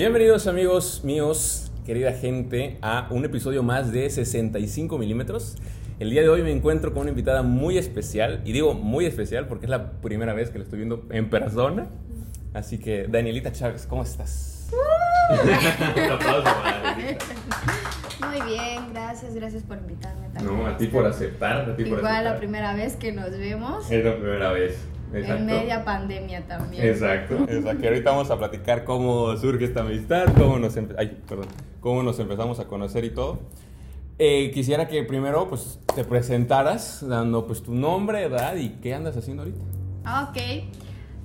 Bienvenidos amigos míos, querida gente, a un episodio más de 65 milímetros. El día de hoy me encuentro con una invitada muy especial, y digo muy especial porque es la primera vez que la estoy viendo en persona. Así que, Danielita Chávez, ¿cómo estás? Un aplauso para Danielita. Muy bien, gracias, gracias por invitarme también. No, a ti por aceptar, a ti por Igual aceptar. la primera vez que nos vemos Es la primera vez. Exacto. en media pandemia también. Exacto. Exacto. Ahorita vamos a platicar cómo surge esta amistad, cómo nos, empe- ay, perdón, cómo nos empezamos a conocer y todo. Eh, quisiera que primero pues, te presentaras dando pues, tu nombre, edad y qué andas haciendo ahorita. Ok.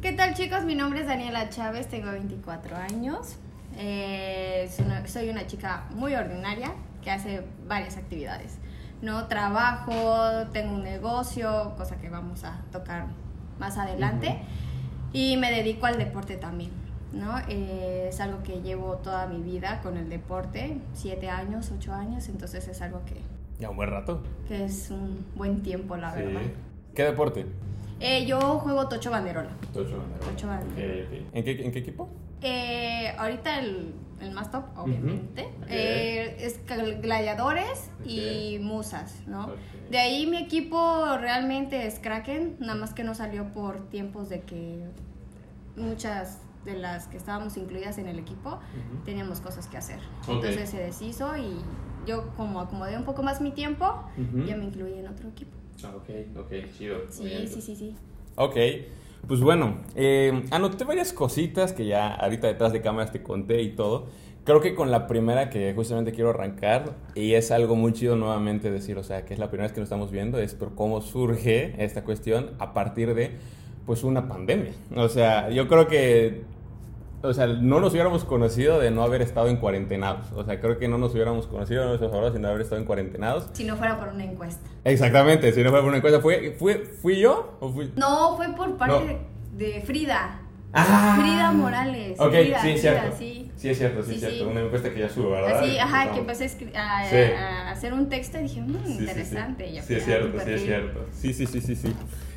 ¿Qué tal chicos? Mi nombre es Daniela Chávez, tengo 24 años. Eh, soy una- soy una chica muy ordinaria que hace varias actividades. No trabajo, tengo un negocio, cosa que vamos a tocar más adelante. Y me dedico al deporte también. ¿no? Eh, es algo que llevo toda mi vida con el deporte, 7 años, 8 años, entonces es algo que, Ya un buen rato. que es un buen tiempo, la verdad. ¿Qué deporte? Eh, yo juego tocho banderola. Tocho bandera. Tocho banderola. ¿En, qué, ¿En qué equipo? Eh, ahorita el, el más top, obviamente, Ok. eh, es gladiadores y musas, ¿no? Ok. De ahí mi equipo realmente es Kraken, nada más que no salió por tiempos de que muchas de las que estábamos incluidas en el equipo teníamos cosas que hacer. Ok. Entonces se deshizo y yo como acomodé un poco más mi tiempo, Ujú. ya me incluí en otro equipo. Ah, ok, ok, chido. Sí, sí, sí, sí. Ok, pues bueno, eh, anoté varias cositas que ya ahorita detrás de cámaras te conté y todo. Creo que con la primera que justamente quiero arrancar, y es algo muy chido nuevamente decir, o sea, que es la primera vez que lo estamos viendo, es por cómo surge esta cuestión a partir de, pues, una pandemia. O sea, yo creo que, o sea, no nos hubiéramos conocido de no haber estado en cuarentenados. O sea, creo que no nos hubiéramos conocido a nuestros ahora sin no haber estado en cuarentenados. Si no fuera por una encuesta. Exactamente, si no fue por una encuesta, ¿fue, fue, ¿fui yo o fui...? No, fue por parte No. de, de Frida. Ah. Frida Morales. Ok, Frida, sí, es Frida, cierto. sí. Sí, es cierto, sí, Sí, es cierto. sí. Una encuesta que ya subo, ¿verdad? Así, ajá, que empecé a, escri- a- Sí. a hacer un texto y dije, mmm, Sí, sí, sí. interesante. Sí, fui es a cierto, sí, es cierto. Sí, sí, sí, sí, sí.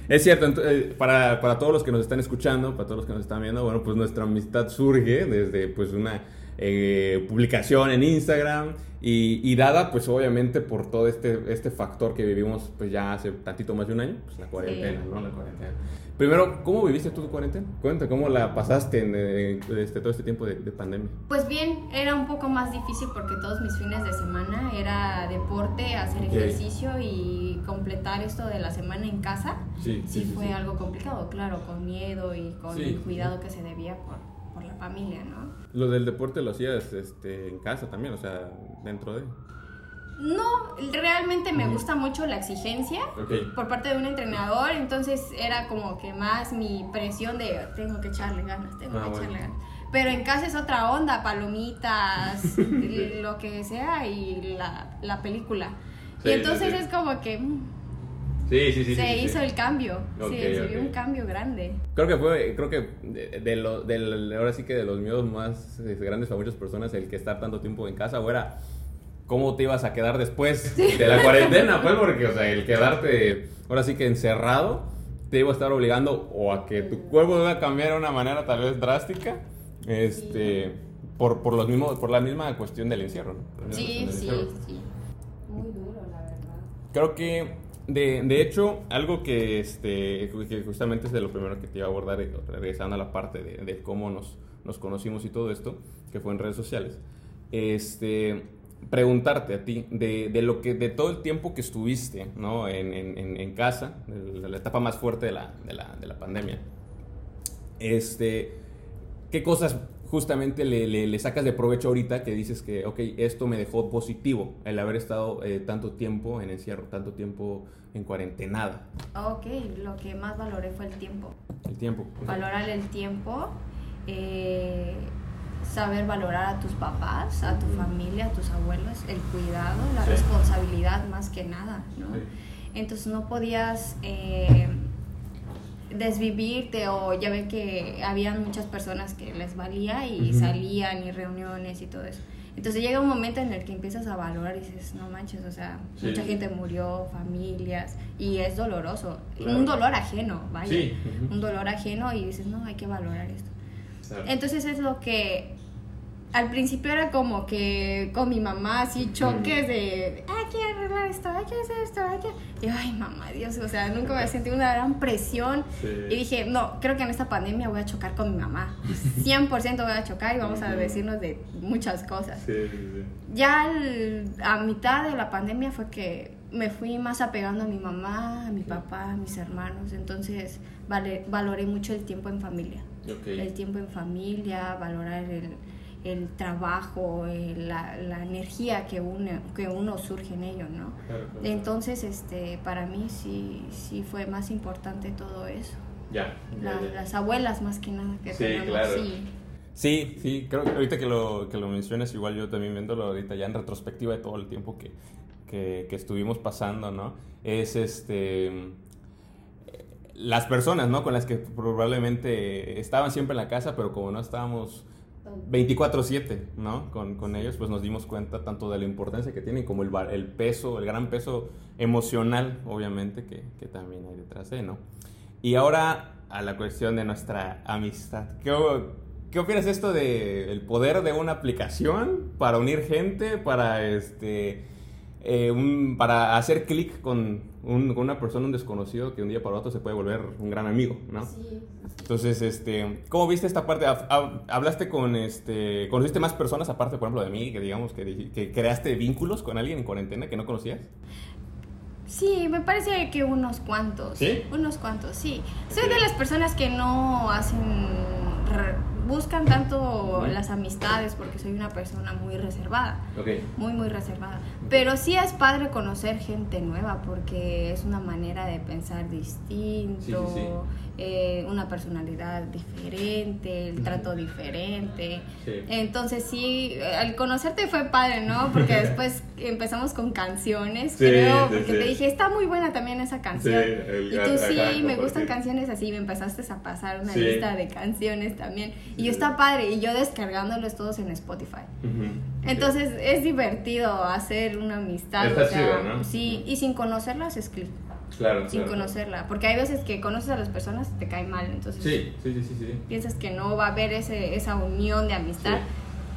Es cierto, eh, para, para todos los que nos están escuchando, para todos los que nos están viendo, bueno, pues nuestra amistad surge desde pues una eh, publicación en Instagram y, y dada pues obviamente por todo este, este factor que vivimos pues ya hace tantito más de un año, pues la cuarentena, ¿no? La cuarentena. Primero, ¿cómo viviste tú tu cuarentena? Cuenta, ¿cómo la pasaste en eh, este, todo este tiempo de, de pandemia? Pues bien, era un poco más difícil porque todos mis fines de semana era deporte, hacer Ok. ejercicio y completar esto de la semana en casa. Sí, Sí, fue algo complicado, claro, con miedo y con Sí. el cuidado que se debía por, por la familia, ¿no? Lo del deporte lo hacías este, en casa también, o sea, dentro de... No, realmente me gusta mucho la exigencia por parte de un entrenador, entonces era como que más mi presión de tengo que echarle ganas, tengo Ah, que bueno. echarle ganas. Pero en casa es otra onda, palomitas, lo que sea y la, la película. Sí, y entonces sí, es como que mm, Sí, sí, sí. se sí, sí. hizo el cambio, sí, se vio un cambio grande. Creo que fue, creo que de, de lo, del- ahora sí que de los miedos más eh, grandes para muchas personas, el que estar tanto tiempo en casa, o era cómo te ibas a quedar después de la cuarentena, pues, porque, o sea, el quedarte ahora sí que encerrado te iba a estar obligando o a que tu cuerpo iba a cambiar de una manera tal vez drástica, este, por, por los mismos, por la misma cuestión del encierro, Sí, sí, encierro. sí. Muy duro, la verdad. Creo que, de, de hecho, algo que, este, que justamente es de lo primero que te iba a abordar, eh, regresando a la parte de, cómo nos, nos conocimos y todo esto, que fue en redes sociales, este, preguntarte a ti, de, de lo que, de todo el tiempo que estuviste, ¿no? En, en, casa, la etapa más fuerte de la, de la, de la pandemia, este, ¿qué cosas justamente le, le- le sacas de provecho ahorita que dices que, ok, esto me dejó positivo, el haber estado eh, tanto tiempo en encierro, tanto tiempo en cuarentenada? Ok, lo que más valoré fue el tiempo. El tiempo. valorar el tiempo, eh, saber valorar a tus papás, a tu familia, a tus abuelos, el cuidado, la Sí. responsabilidad más que nada, ¿no? Sí. Entonces no podías eh, desvivirte o ya ve que habían muchas personas que les valía y salían y reuniones y todo eso. Entonces llega un momento en el que empiezas a valorar y dices, no manches, o sea, Sí. mucha gente murió, familias, y es doloroso. Claro. Un dolor ajeno, vaya. Sí. Un dolor ajeno y dices, no, hay que valorar esto. Claro. Entonces es lo que al principio era como que con mi mamá así choques de hay que arreglar esto, hay que hacer esto, hay que... Y ay, mamá, Dios, o sea, nunca me sentí una gran presión. Sí. Y dije, no, creo que en esta pandemia voy a chocar con mi mamá. 100% voy a chocar y vamos a decirnos de muchas cosas. Sí, sí, sí. Ya al- a mitad de la pandemia fue que me fui más apegando a mi mamá, a mi papá, a mis hermanos. Entonces vale- valoré mucho el tiempo en familia. El tiempo en familia, valorar el, el trabajo, el- la, la energía que uno, que uno surge en ello, ¿no? Claro, claro. Entonces, este, para mí sí, sí fue más importante todo eso. Ya. ya, La- ya. las abuelas más que nada que Sí, tenemos, claro. sí. Sí, sí, creo que ahorita que lo, que lo mencionas, igual yo también viéndolo ahorita ya en retrospectiva de todo el tiempo que, que, que estuvimos pasando, ¿no? Es este. Las personas, ¿no? Con las que probablemente estaban siempre en la casa, pero como no estábamos 24/7, ¿no? Con, con ellos, pues nos dimos cuenta tanto de la importancia que tienen como el, el peso, el gran peso emocional, obviamente, que, que también hay detrás de, ¿no? Y ahora a la cuestión de nuestra amistad. ¿Qué, qué opinas esto de el poder de una aplicación para unir gente, para este eh, un- para hacer clic con, un- con una persona, un desconocido, que un día para otro se puede volver un gran amigo, ¿no? Sí. Entonces, este, ¿cómo viste esta parte? Hab- hab- ¿Hablaste con, este, conociste más personas aparte, por ejemplo, de mí, que digamos que, que creaste vínculos con alguien en cuarentena que no conocías? Sí, me parece que unos cuantos. ¿Sí? Unos cuantos, sí. Soy de las personas que no hacen. Buscan tanto las amistades porque soy una persona muy reservada. Ok. Muy, muy reservada. Pero sí es padre conocer gente nueva porque es una manera de pensar distinto, Sí, sí, sí. Eh, una personalidad diferente, el trato diferente. Sí. Entonces sí, eh, al conocerte fue padre, ¿no? Porque después empezamos con canciones, Sí, creo, porque sí. te dije, está muy buena también esa canción. El- y tú sí, me gustan canciones así, me empezaste a pasar una lista de canciones también. Y yo está padre, y yo descargándolos todos en Spotify. Entonces es divertido hacer una amistad. Está o sea, chido, ¿no? Sí, y sin conocerlas es clic, Claro, sin claro. conocerla. Porque hay veces que conoces a las personas y te cae mal, entonces Sí, sí, sí, sí, sí. piensas que no va a haber ese, esa unión de amistad. Sí.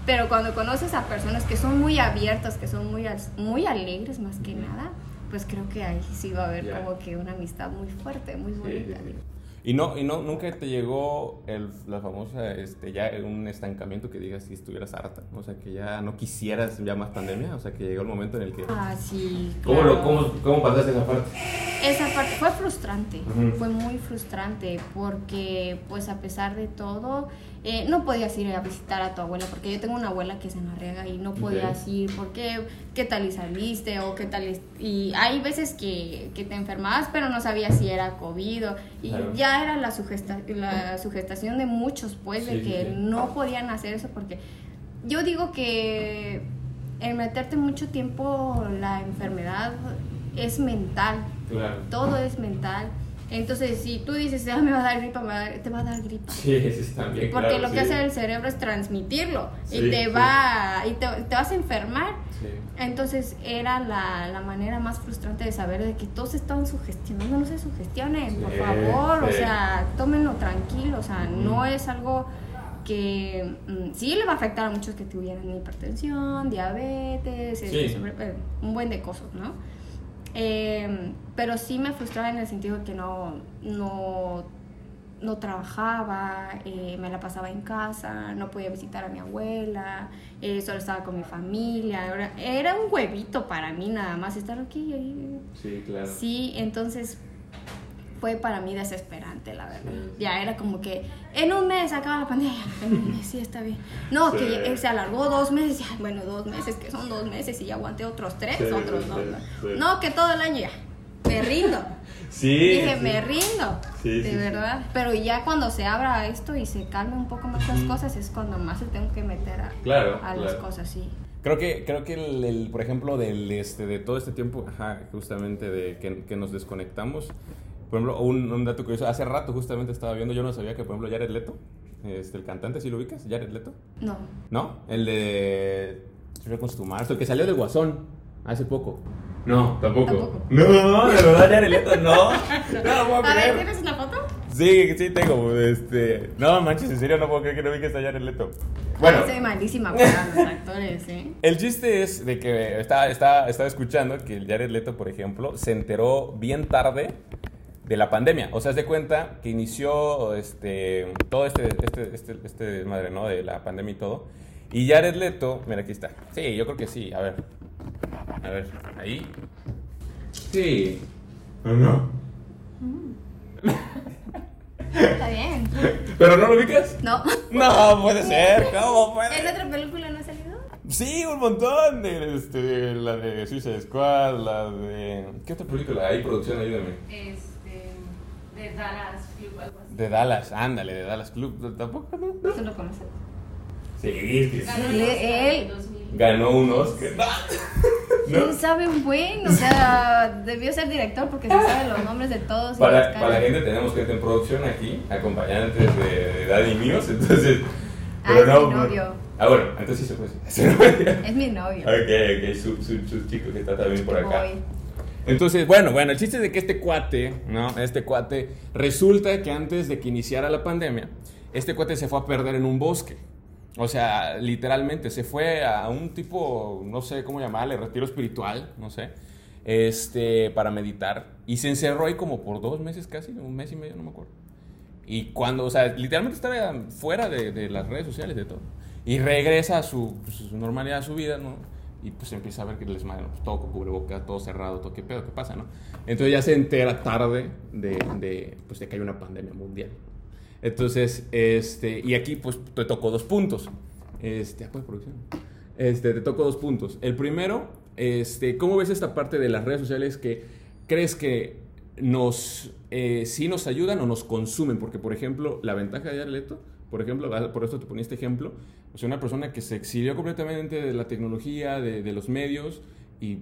Pero cuando conoces a personas que son muy abiertas, que son muy, muy alegres más que nada, pues creo que ahí sí va a haber como que una amistad muy fuerte, muy Sí, bonita. sí, sí. Y no, y no, nunca te llegó el, la famosa, este, ya un estancamiento que digas si estuvieras harta, o sea, que ya no quisieras ya más pandemia, o sea, que llegó el momento en el que... Ah, sí. ¿Cómo, claro. lo, cómo, ¿Cómo pasaste esa parte? Esa parte fue frustrante, fue muy frustrante porque pues a pesar de todo eh, no podías ir a visitar a tu abuela porque yo tengo una abuela que se nos riega y no podías ir porque qué tal y saliste o qué tal es- y hay veces que, que te enfermabas pero no sabías si era COVID o- y Claro. ya era la, sugesta la sugestación de muchos pues de Sí, que sí. no podían hacer eso porque yo digo que el meterte mucho tiempo la enfermedad es mental Claro. todo es mental. Entonces, si tú dices, ah, me va a dar gripa, va a dar- te va a dar gripa. Sí, sí, también. Porque claro, lo que hace el cerebro es transmitirlo Sí, y te sí. va y te, te vas a enfermar. Entonces era la, la manera más frustrante de saber de que todos estaban sugestionando, no se sugestionen, por favor, o sea, tómenlo tranquilo, o sea, no es algo que mm, sí le va a afectar a muchos que tuvieran hipertensión, diabetes, este, sobre- eh, un buen de cosas, ¿no? Eh, pero sí me frustraba en el sentido de que no, no, no trabajaba, eh, me la pasaba en casa, no podía visitar a mi abuela, eh, solo estaba con mi familia, era, era un huevito para mí nada más estar aquí. ahí. Sí, claro. Sí, entonces fue para mí desesperante, la verdad. Sí. Ya era como que en un mes acaba la pandemia, en un mes sí está bien. No, Sí. que se alargó dos meses, ya, bueno, dos meses, que son dos meses y ya aguanté otros tres, Sí, otros sí, no. sí, no. sí. No, que todo el año ya, me rindo. Sí. Dije, sí. me rindo, Sí, de sí, sí. verdad. Pero ya cuando se abra esto y se calme un poco más las cosas es cuando más se tengo que meter a, Claro, a las claro. cosas, sí. Creo que, creo que el, el, por ejemplo, del, este, de todo este tiempo, ajá, justamente de que, que nos desconectamos, por ejemplo, un, un dato curioso, hace rato justamente estaba viendo, yo no sabía que, por ejemplo, Jared Leto, este, el cantante, ¿sí lo ubicas? Jared Leto, No. ¿no? El de Mars, el que salió del Guasón hace poco. No, tampoco. Tampoco. No, de verdad, Jared Leto, no. No puedo A ver. ¿tienes una foto? Sí, sí tengo, este... No, manches, en serio no puedo creer que no vi que está Jared Leto. Bueno. Soy malísima para los actores, ¿eh? El chiste es de que estaba, estaba, estaba escuchando que el Jared Leto, por ejemplo, se enteró bien tarde de la pandemia. O sea, se cuenta que inició este, todo este, este, este, este desmadre, ¿no? De la pandemia y todo. Y Jared Leto, mira, aquí está. Sí, yo creo que sí. A ver. A ver, ahí. Sí. ¿O no? Está bien. ¿Pero no lo ubicas? No. No, puede ser. ¿Cómo puede ¿Esa otra película no ha salido? Sí, un montón. De, este, la de Suicide Squad, la de. ¿Qué otra película? Hay producción, ayúdame. Este. De Dallas Club, algo así. De Dallas, ándale, de Dallas Club. ¿Tampoco? No? ¿Tú lo conoces? Sí, sí, Ganó en Él- 2000. Ganó un Oscar. No. Él sabe un buen, o sea, debió ser director porque se sabe los nombres de todos. y Para, para la gente tenemos gente en producción aquí, acompañantes de, de Daddy míos, entonces... Ah, es mi novio. Ah, bueno, entonces sí se puede decir. Es mi novio. ok, ok, su, su, su chico que está también por acá. Voy. Entonces, bueno, bueno, el chiste es de que este cuate, ¿no? Este cuate, resulta que antes de que iniciara la pandemia, este cuate se fue a perder en un bosque. O sea, literalmente, se fue a un tipo, no sé cómo llamarle, retiro espiritual, no sé, este, para meditar. Y se encerró ahí como por dos meses casi, un mes y medio, no me acuerdo. Y cuando, o sea, literalmente estaba fuera de, de las redes sociales, de todo. Y regresa a su, pues, su normalidad, a su vida, ¿no? Y pues empieza a ver que les madre, pues, todo con cubrebocas, todo cerrado, todo qué pedo, qué pasa, ¿no? Entonces ya se entera tarde de, de, pues, de que hay una pandemia mundial. Entonces, este, y aquí pues te tocó dos puntos. Este, pues, producción. Este, te tocó dos puntos. El primero, este, ¿cómo ves esta parte de las redes sociales que crees que nos, eh, sí nos ayudan o nos consumen? Porque, por ejemplo, la ventaja de Arleto, por ejemplo, por esto te ponía este ejemplo, o sea, una persona que se exilió completamente de la tecnología, de, de los medios y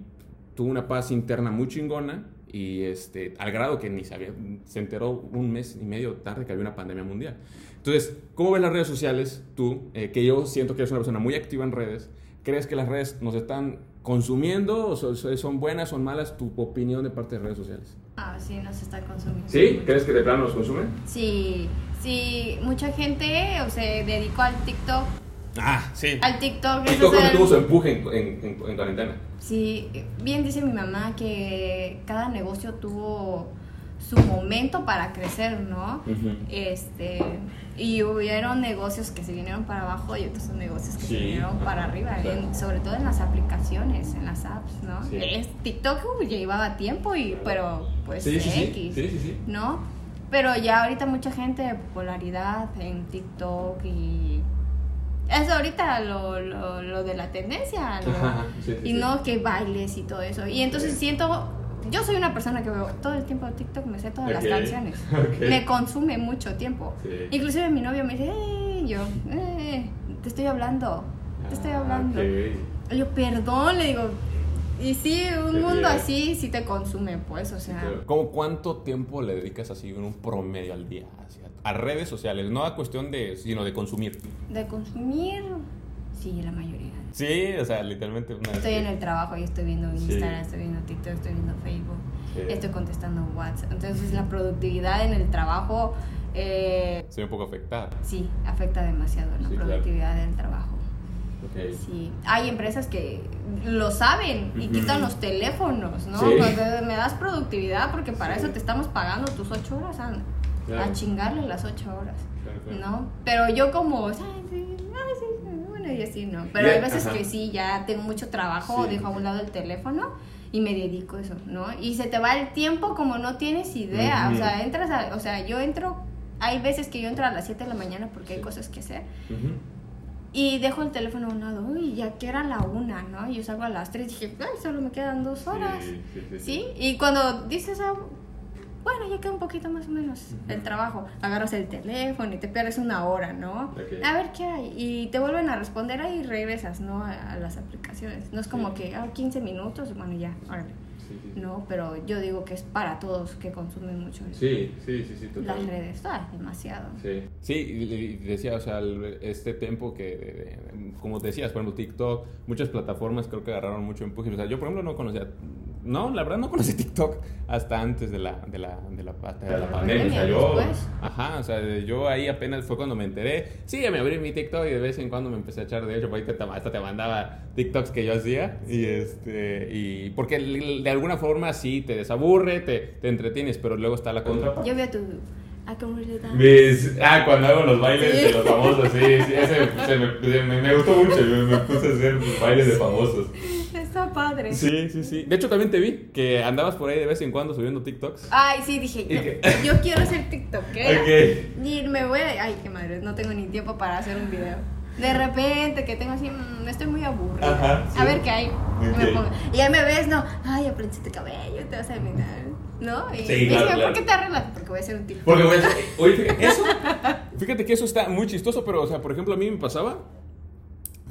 tuvo una paz interna muy chingona y este, al grado que ni sabía, se enteró un mes y medio tarde que había una pandemia mundial. Entonces, ¿cómo ves las redes sociales tú? eh, que yo siento que eres una persona muy activa en redes. ¿Crees que las redes nos están consumiendo o so- so- son buenas, son malas? Tu opinión de parte de redes sociales. Ah, sí, nos está consumiendo. ¿Sí? ¿Crees que de plano nos consumen? Sí, sí, mucha gente o se dedicó al TikTok. Ah, sí. Al TikTok, TikTok el- tuvo su empuje en, en, en- en cuarentena. Sí, bien dice mi mamá que cada negocio tuvo su momento para crecer, ¿no? Este, y hubieron negocios que se vinieron para abajo y otros negocios que Sí, se vinieron para arriba, claro. en- sobre todo en las aplicaciones, en las apps, ¿no? Sí. Es, TikTok uh, llevaba tiempo y pero pues Sí, sí, sí. X, Sí, sí, sí. ¿no? Pero ya ahorita mucha gente de popularidad en TikTok y es ahorita lo, lo, lo de la tendencia. Ajá, sí, sí, y no que bailes y todo eso. Y entonces siento, yo soy una persona que veo todo el tiempo TikTok, me sé todas las canciones. Me consume mucho tiempo. Sí. Inclusive mi novio me dice, "Eh", yo, "Eh, te estoy hablando, te estoy Ah, hablando. Y yo, perdón, le digo, y sí, un Qué mundo bien. así sí te consume, pues, o sea. ¿Cómo cuánto tiempo le dedicas así en un promedio al día hacia- a redes sociales? No a cuestión de, sino de consumir. De consumir, sí, la mayoría. Sí, o sea, literalmente una Estoy en el trabajo y estoy viendo Sí. Instagram, estoy viendo TikTok, estoy viendo Facebook, Sí. estoy contestando WhatsApp. Entonces la productividad en el trabajo eh, Estoy un poco afectada. sí afecta demasiado la Sí, claro. productividad del trabajo. Ok. Sí, hay empresas que lo saben y quitan los teléfonos, ¿no? Sí. Me das productividad porque para Sí. eso te estamos pagando tus ocho horas, a, Claro. a chingarle las ocho horas, Claro, claro. ¿no? Pero yo como, ay, sí, ay, sí, bueno, y así, ¿no? Pero hay veces ajá. que sí, ya tengo mucho trabajo, dejo a un lado el teléfono y me dedico a eso, ¿no? Y se te va el tiempo como no tienes idea, o sea, entras a, o sea, yo entro, hay veces que yo entro a las 7 de la mañana porque hay cosas que hacer. Y dejo el teléfono a un lado, uy, ya que era la una, ¿no? Y yo salgo a las tres, dije, ay, solo me quedan dos horas. Sí, sí, sí, Sí, y cuando dices, ah, bueno, ya queda un poquito más o menos el trabajo, agarras el teléfono y te pierdes una hora, ¿no? A ver qué hay. Y te vuelven a responder ahí y regresas, ¿no? A, a las aplicaciones. No es como que, ah, 15 minutos, bueno, ya, órale. Sí, sí, sí. No, pero yo digo que es para todos que consumen mucho Sí, sí, sí, sí, las redes. Ah, demasiado. Sí, sí decía, o sea, este tiempo que, como decías, por ejemplo, TikTok, muchas plataformas creo que agarraron mucho empuje. O sea, yo, por ejemplo, no conocía, no, la verdad no conocí TikTok hasta antes de la, de la, de la, de la pandemia. salió. Ajá, o sea, yo ahí apenas fue cuando me enteré. Sí, me abrí mi TikTok y de vez en cuando me empecé a echar. De hecho, por ahí te, hasta te mandaba TikToks que yo hacía. Y este, y porque de alguna forma sí te desaburre, te, te entretienes, pero luego está la contra. Yo veo tu. Dance. Mis- ah, cuando hago los bailes Sí. de los famosos, sí, sí, ese se me, se me, me gustó mucho, me, me puse a hacer bailes de famosos. Está padre. Sí, sí, sí. De hecho, también te vi que andabas por ahí de vez en cuando subiendo TikToks. Ay, sí, dije, ¿Y yo, yo quiero ser TikTokera. Ok. Y me voy a... Ay, qué madre, no tengo ni tiempo para hacer un video. De repente, que tengo así, mm, estoy muy aburrida. Ajá, sí. A ver qué hay. Y, me ahí me ves, no, ay, aprendiste tu cabello, te vas a mirar, ¿no? Y Sí, claro, dije, claro. ¿por qué te arreglas? Porque voy a hacer un TikTok. Porque, güey, oye, fíjate, Eso, fíjate que eso está muy chistoso, pero, o sea, por ejemplo, a mí me pasaba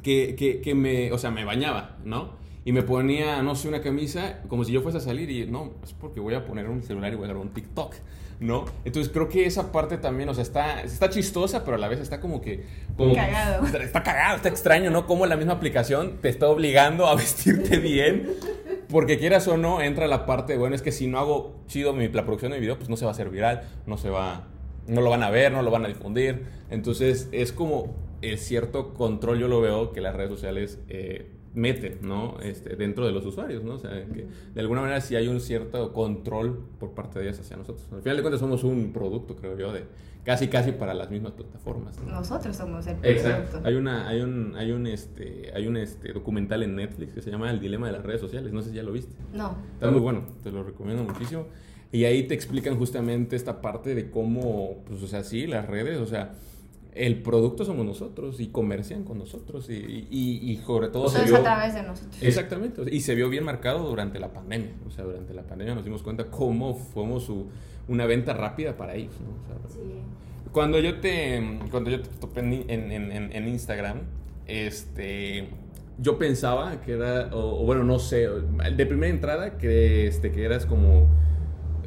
que, que, que me, o sea, me bañaba, ¿no? Y me ponía, no sé, una camisa como si yo fuese a salir y no, es porque voy a poner un celular y voy a grabar un TikTok, ¿no? Entonces creo que esa parte también, o sea, está, está chistosa, pero a la vez está como que... Como, Cagado. Está, está cagado, está extraño, ¿no? Como la misma aplicación te está obligando a vestirte bien. Porque quieras o no, entra la parte, bueno, es que si no hago chido mi, la producción de mi video, pues no se va a hacer viral, no se va, no lo van a ver, no lo van a difundir. Entonces es como el cierto control, yo lo veo, que las redes sociales eh, meten, ¿no? Este, dentro de los usuarios, ¿no? O sea, que de alguna manera sí hay un cierto control por parte de ellas hacia nosotros. Al final de cuentas somos un producto, creo yo, de casi casi para las mismas plataformas. ¿no? Nosotros somos el Exacto. producto. Hay una, hay un, hay un este, hay un este documental en Netflix que se llama El dilema de las redes sociales. No sé si ya lo viste. No. Está muy bueno, te lo recomiendo muchísimo. Y ahí te explican justamente esta parte de cómo, pues, o sea, sí, las redes, o sea, el producto somos nosotros y comercian con nosotros y, y, y sobre todo Todo se es vio... a través de nosotros. Exactamente, o sea, y se vio bien marcado durante la pandemia. O sea, durante la pandemia nos dimos cuenta cómo fuimos su, una venta rápida para ellos. ¿no? O sea, Sí. cuando yo te, cuando yo te topé en, en, en- en Instagram, este, yo pensaba que era, o, o bueno, no sé, de primera entrada que, este, que eras como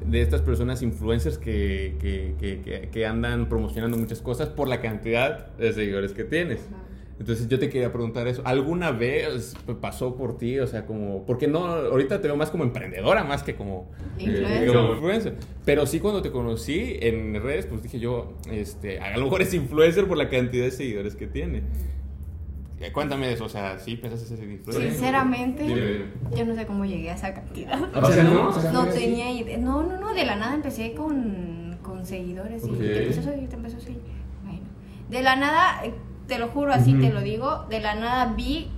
de estas personas influencers que, que, que, que- andan promocionando muchas cosas por la cantidad de seguidores que tienes. Ajá. Entonces yo te quería preguntar eso. ¿Alguna vez pasó por ti? O sea, como... Porque no, ahorita te veo más como emprendedora, más que como... Influencer. eh, como influencer. Pero sí cuando te conocí en redes, pues dije yo, este, a lo mejor es influencer por la cantidad de seguidores que tiene. Eh, Cuéntame de eso, o sea, ¿sí pensaste ser influencer? Sinceramente, Dime, dime. yo no sé cómo llegué a esa cantidad. O sea, no, o sea, No no es- tenía idea. No, no, no, de la nada empecé con, con seguidores y te empezó a seguir, te empezó a seguir. Bueno, de la nada, eh, te lo juro, así te lo digo, de la nada vi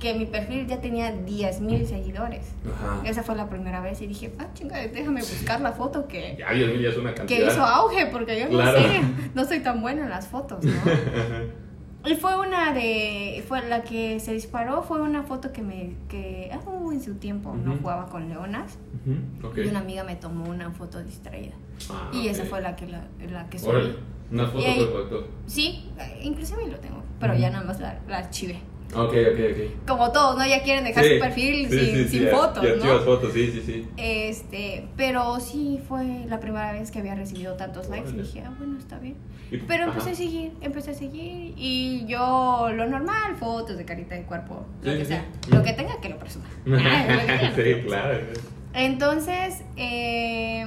que mi perfil ya tenía 10 mil seguidores. Ajá. Esa fue la primera vez y dije, ah, chinga, déjame buscar la foto que, Ya, ya es una cantidad. que hizo auge, porque yo Claro. no sé, no soy tan buena en las fotos, ¿no? Y fue una de. Fue la que se disparó, fue una foto que me. que uh, en su tiempo no jugaba con leonas. Y una amiga me tomó una foto distraída. Ah, y esa fue la que, la, la que subí. Órale, una foto ahí-. Sí, eh, inclusive lo tengo, pero ya nada más la, la archivé. Ok, ok, ok. Como todos, ¿no? Ya quieren dejar Sí, su perfil sí, sin, sí, fotos, ya ¿no? fotos, sí, sí, sí. Este, pero sí fue la primera vez que había recibido tantos likes y dije, ah, bueno, está bien. Pero empecé ajá. a seguir, empecé a seguir y yo lo normal, fotos de carita de cuerpo, lo que sea, lo que tenga que lo presuma. Lo sí, claro. Entonces, eh,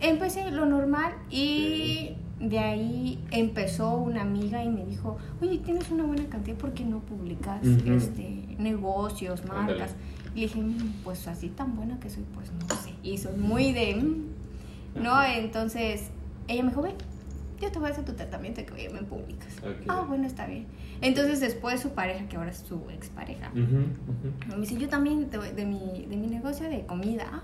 empecé lo normal y de ahí empezó una amiga y me dijo, oye, tienes una buena cantidad, ¿por qué no publicas este, negocios, marcas? Ándale. Y le dije, "Mm, pues así tan buena que soy, pues no sé. Y soy muy de, mm", ¿no? Entonces, ella me dijo, ven, yo te voy a hacer tu tratamiento y que me publicas. Ah, bueno, está bien. Entonces después su pareja, que ahora es su expareja, ujú. me dice, yo también te voy- de mi, de mi negocio de comida. Ah.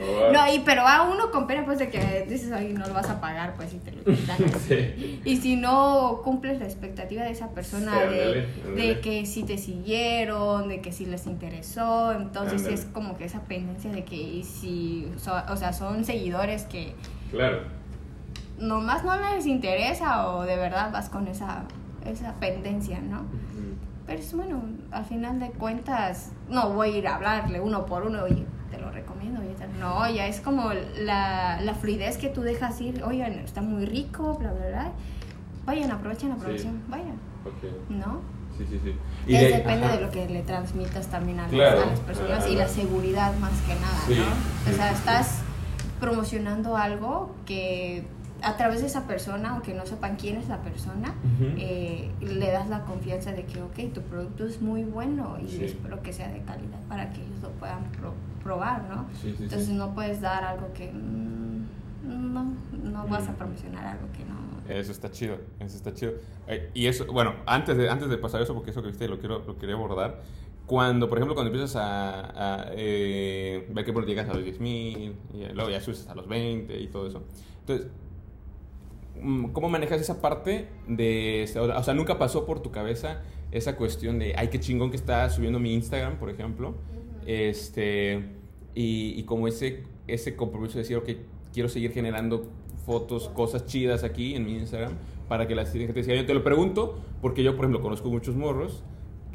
Oh, No, y, pero a uno con pena pues de que dices, ay, no lo vas a pagar, pues y te lo quitan. Sí. Y si no cumples la expectativa de esa persona Sí, de, ándale, ándale. de que si te siguieron, de que si les interesó, entonces Ándale. es como que esa pendencia de que si, so- o sea, son seguidores que Claro. nomás no les interesa o de verdad vas con esa, esa pendencia, ¿no? Pero es bueno, al final de cuentas, no voy a ir a hablarle uno por uno, oye, no, ya es como la, la fluidez que tú dejas ir, oigan, está muy rico, bla, bla, bla. Vayan, aprovechen, aprovechen, vayan, Ok. ¿no? Sí, sí, sí. Y Es, de- depende ajá. de lo que le transmitas también a las, Claro, a las personas claro. y la seguridad más que nada, Sí, ¿no? O sea, sí. estás promocionando algo que a través de esa persona, aunque no sepan quién es la persona, eh, le das la confianza de que, ok, tu producto es muy bueno y Sí. espero que sea de calidad para que ellos lo puedan pro- probar, ¿no? Sí, sí, sí. Entonces no puedes dar algo que mm, no, no vas a Mm. promocionar algo que no. Eso está chido, eso está chido. Eh, y eso, bueno, antes de, antes de pasar eso, porque eso que viste lo quiero, lo quería abordar, cuando, por ejemplo, cuando empiezas a, a, eh, ver que por llegas a los 10.000 y luego ya subes hasta los 20 y todo eso. Entonces, mm, ¿cómo manejas esa parte de, o sea, nunca pasó por tu cabeza esa cuestión de, ay, qué chingón que está subiendo mi Instagram, por ejemplo, este, y, y como ese, ese compromiso de decir, ok, quiero seguir generando fotos, cosas chidas aquí en mi Instagram para que la gente siga. Yo te lo pregunto porque yo, por ejemplo, conozco muchos morros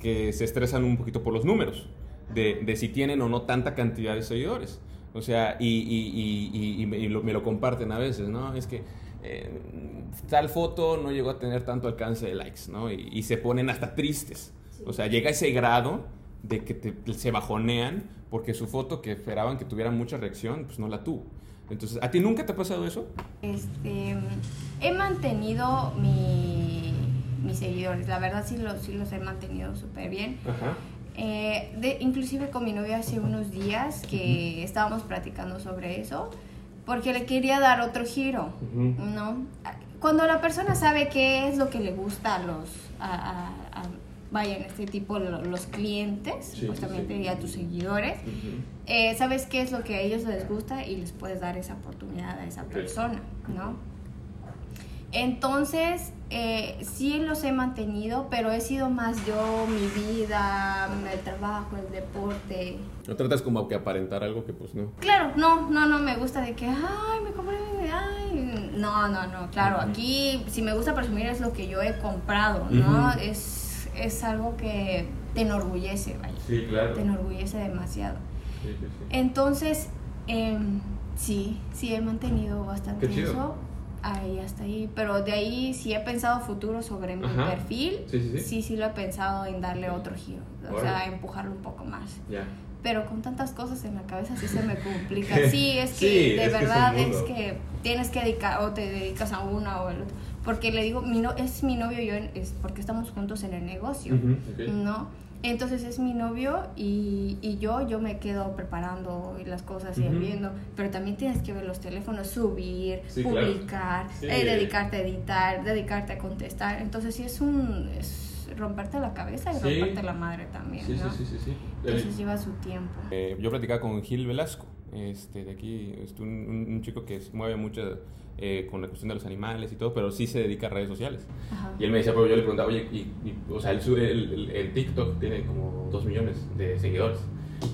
que se estresan un poquito por los números, de, de si tienen o no tanta cantidad de seguidores. O sea, y, y, y, me, lo, me lo comparten a veces, ¿no? Es que eh, tal foto no llegó a tener tanto alcance de likes, ¿no? Y, se ponen hasta tristes. O sea, llega ese grado de que te- se bajonean porque su foto que esperaban que tuviera mucha reacción, pues no la tuvo. Entonces, ¿a ti nunca te ha pasado eso? Este, he mantenido mi, mis seguidores, la verdad sí los, sí los he mantenido súper bien. Ajá. Eh, de, inclusive con mi novia hace unos días que estábamos platicando sobre eso, porque le quería dar otro giro, Ujú. ¿no? Cuando la persona sabe qué es lo que le gusta a los, a, a- a- vaya, en este tipo, lo- los clientes, Sí, justamente, sí, sí. y a tus seguidores, eh, sabes qué es lo que a ellos les gusta y les puedes dar esa oportunidad a esa persona, ¿no? Entonces, eh, sí los he mantenido, pero he sido más yo, mi vida, el trabajo, el deporte. No tratas como que aparentar algo que pues no. Claro, no, no, no me gusta de que, ay, me compré, ay, no, no, no, claro, Ujú. aquí si me gusta presumir es lo que yo he comprado, ¿no? Ujú. es, es algo que te enorgullece, vaya, Sí, claro. te enorgullece demasiado. Sí, sí, sí. Entonces, em, sí, sí he mantenido bastante Qué chido. eso. Ahí hasta ahí. Pero de ahí sí he pensado futuro sobre mi Ajá. perfil. Sí, sí, sí. sí, sí lo he pensado en darle otro giro. O Órale. sea, empujarlo un poco más. Ya. Pero con tantas cosas en la cabeza sí se me complica. Sí, es que de es que es un verdad es, que tienes que dedicar o te dedicas a una o al otro. Porque le digo, mi no, es mi novio y yo, en- es porque estamos juntos en el negocio. ¿no? Entonces es mi novio y, y yo, yo me quedo preparando las cosas y viendo, pero también tienes que ver los teléfonos, subir, Sí, claro. publicar, Sí. eh, dedicarte a editar, dedicarte a contestar. Entonces sí es un es romperte la cabeza y Sí. romperte la madre también, Sí, sí, ¿no? sí, sí, sí. Entonces lleva su tiempo. Eh, yo platicaba con Gil Velasco, este, de aquí, es un, un- chico que se mueve mucho eh, con la cuestión de los animales y todo, pero sí se dedica a redes sociales. Ajá. Y él me decía, pero yo le preguntaba, oye, y, y- o sea, él sube el, el- el TikTok tiene como 2 millones de seguidores.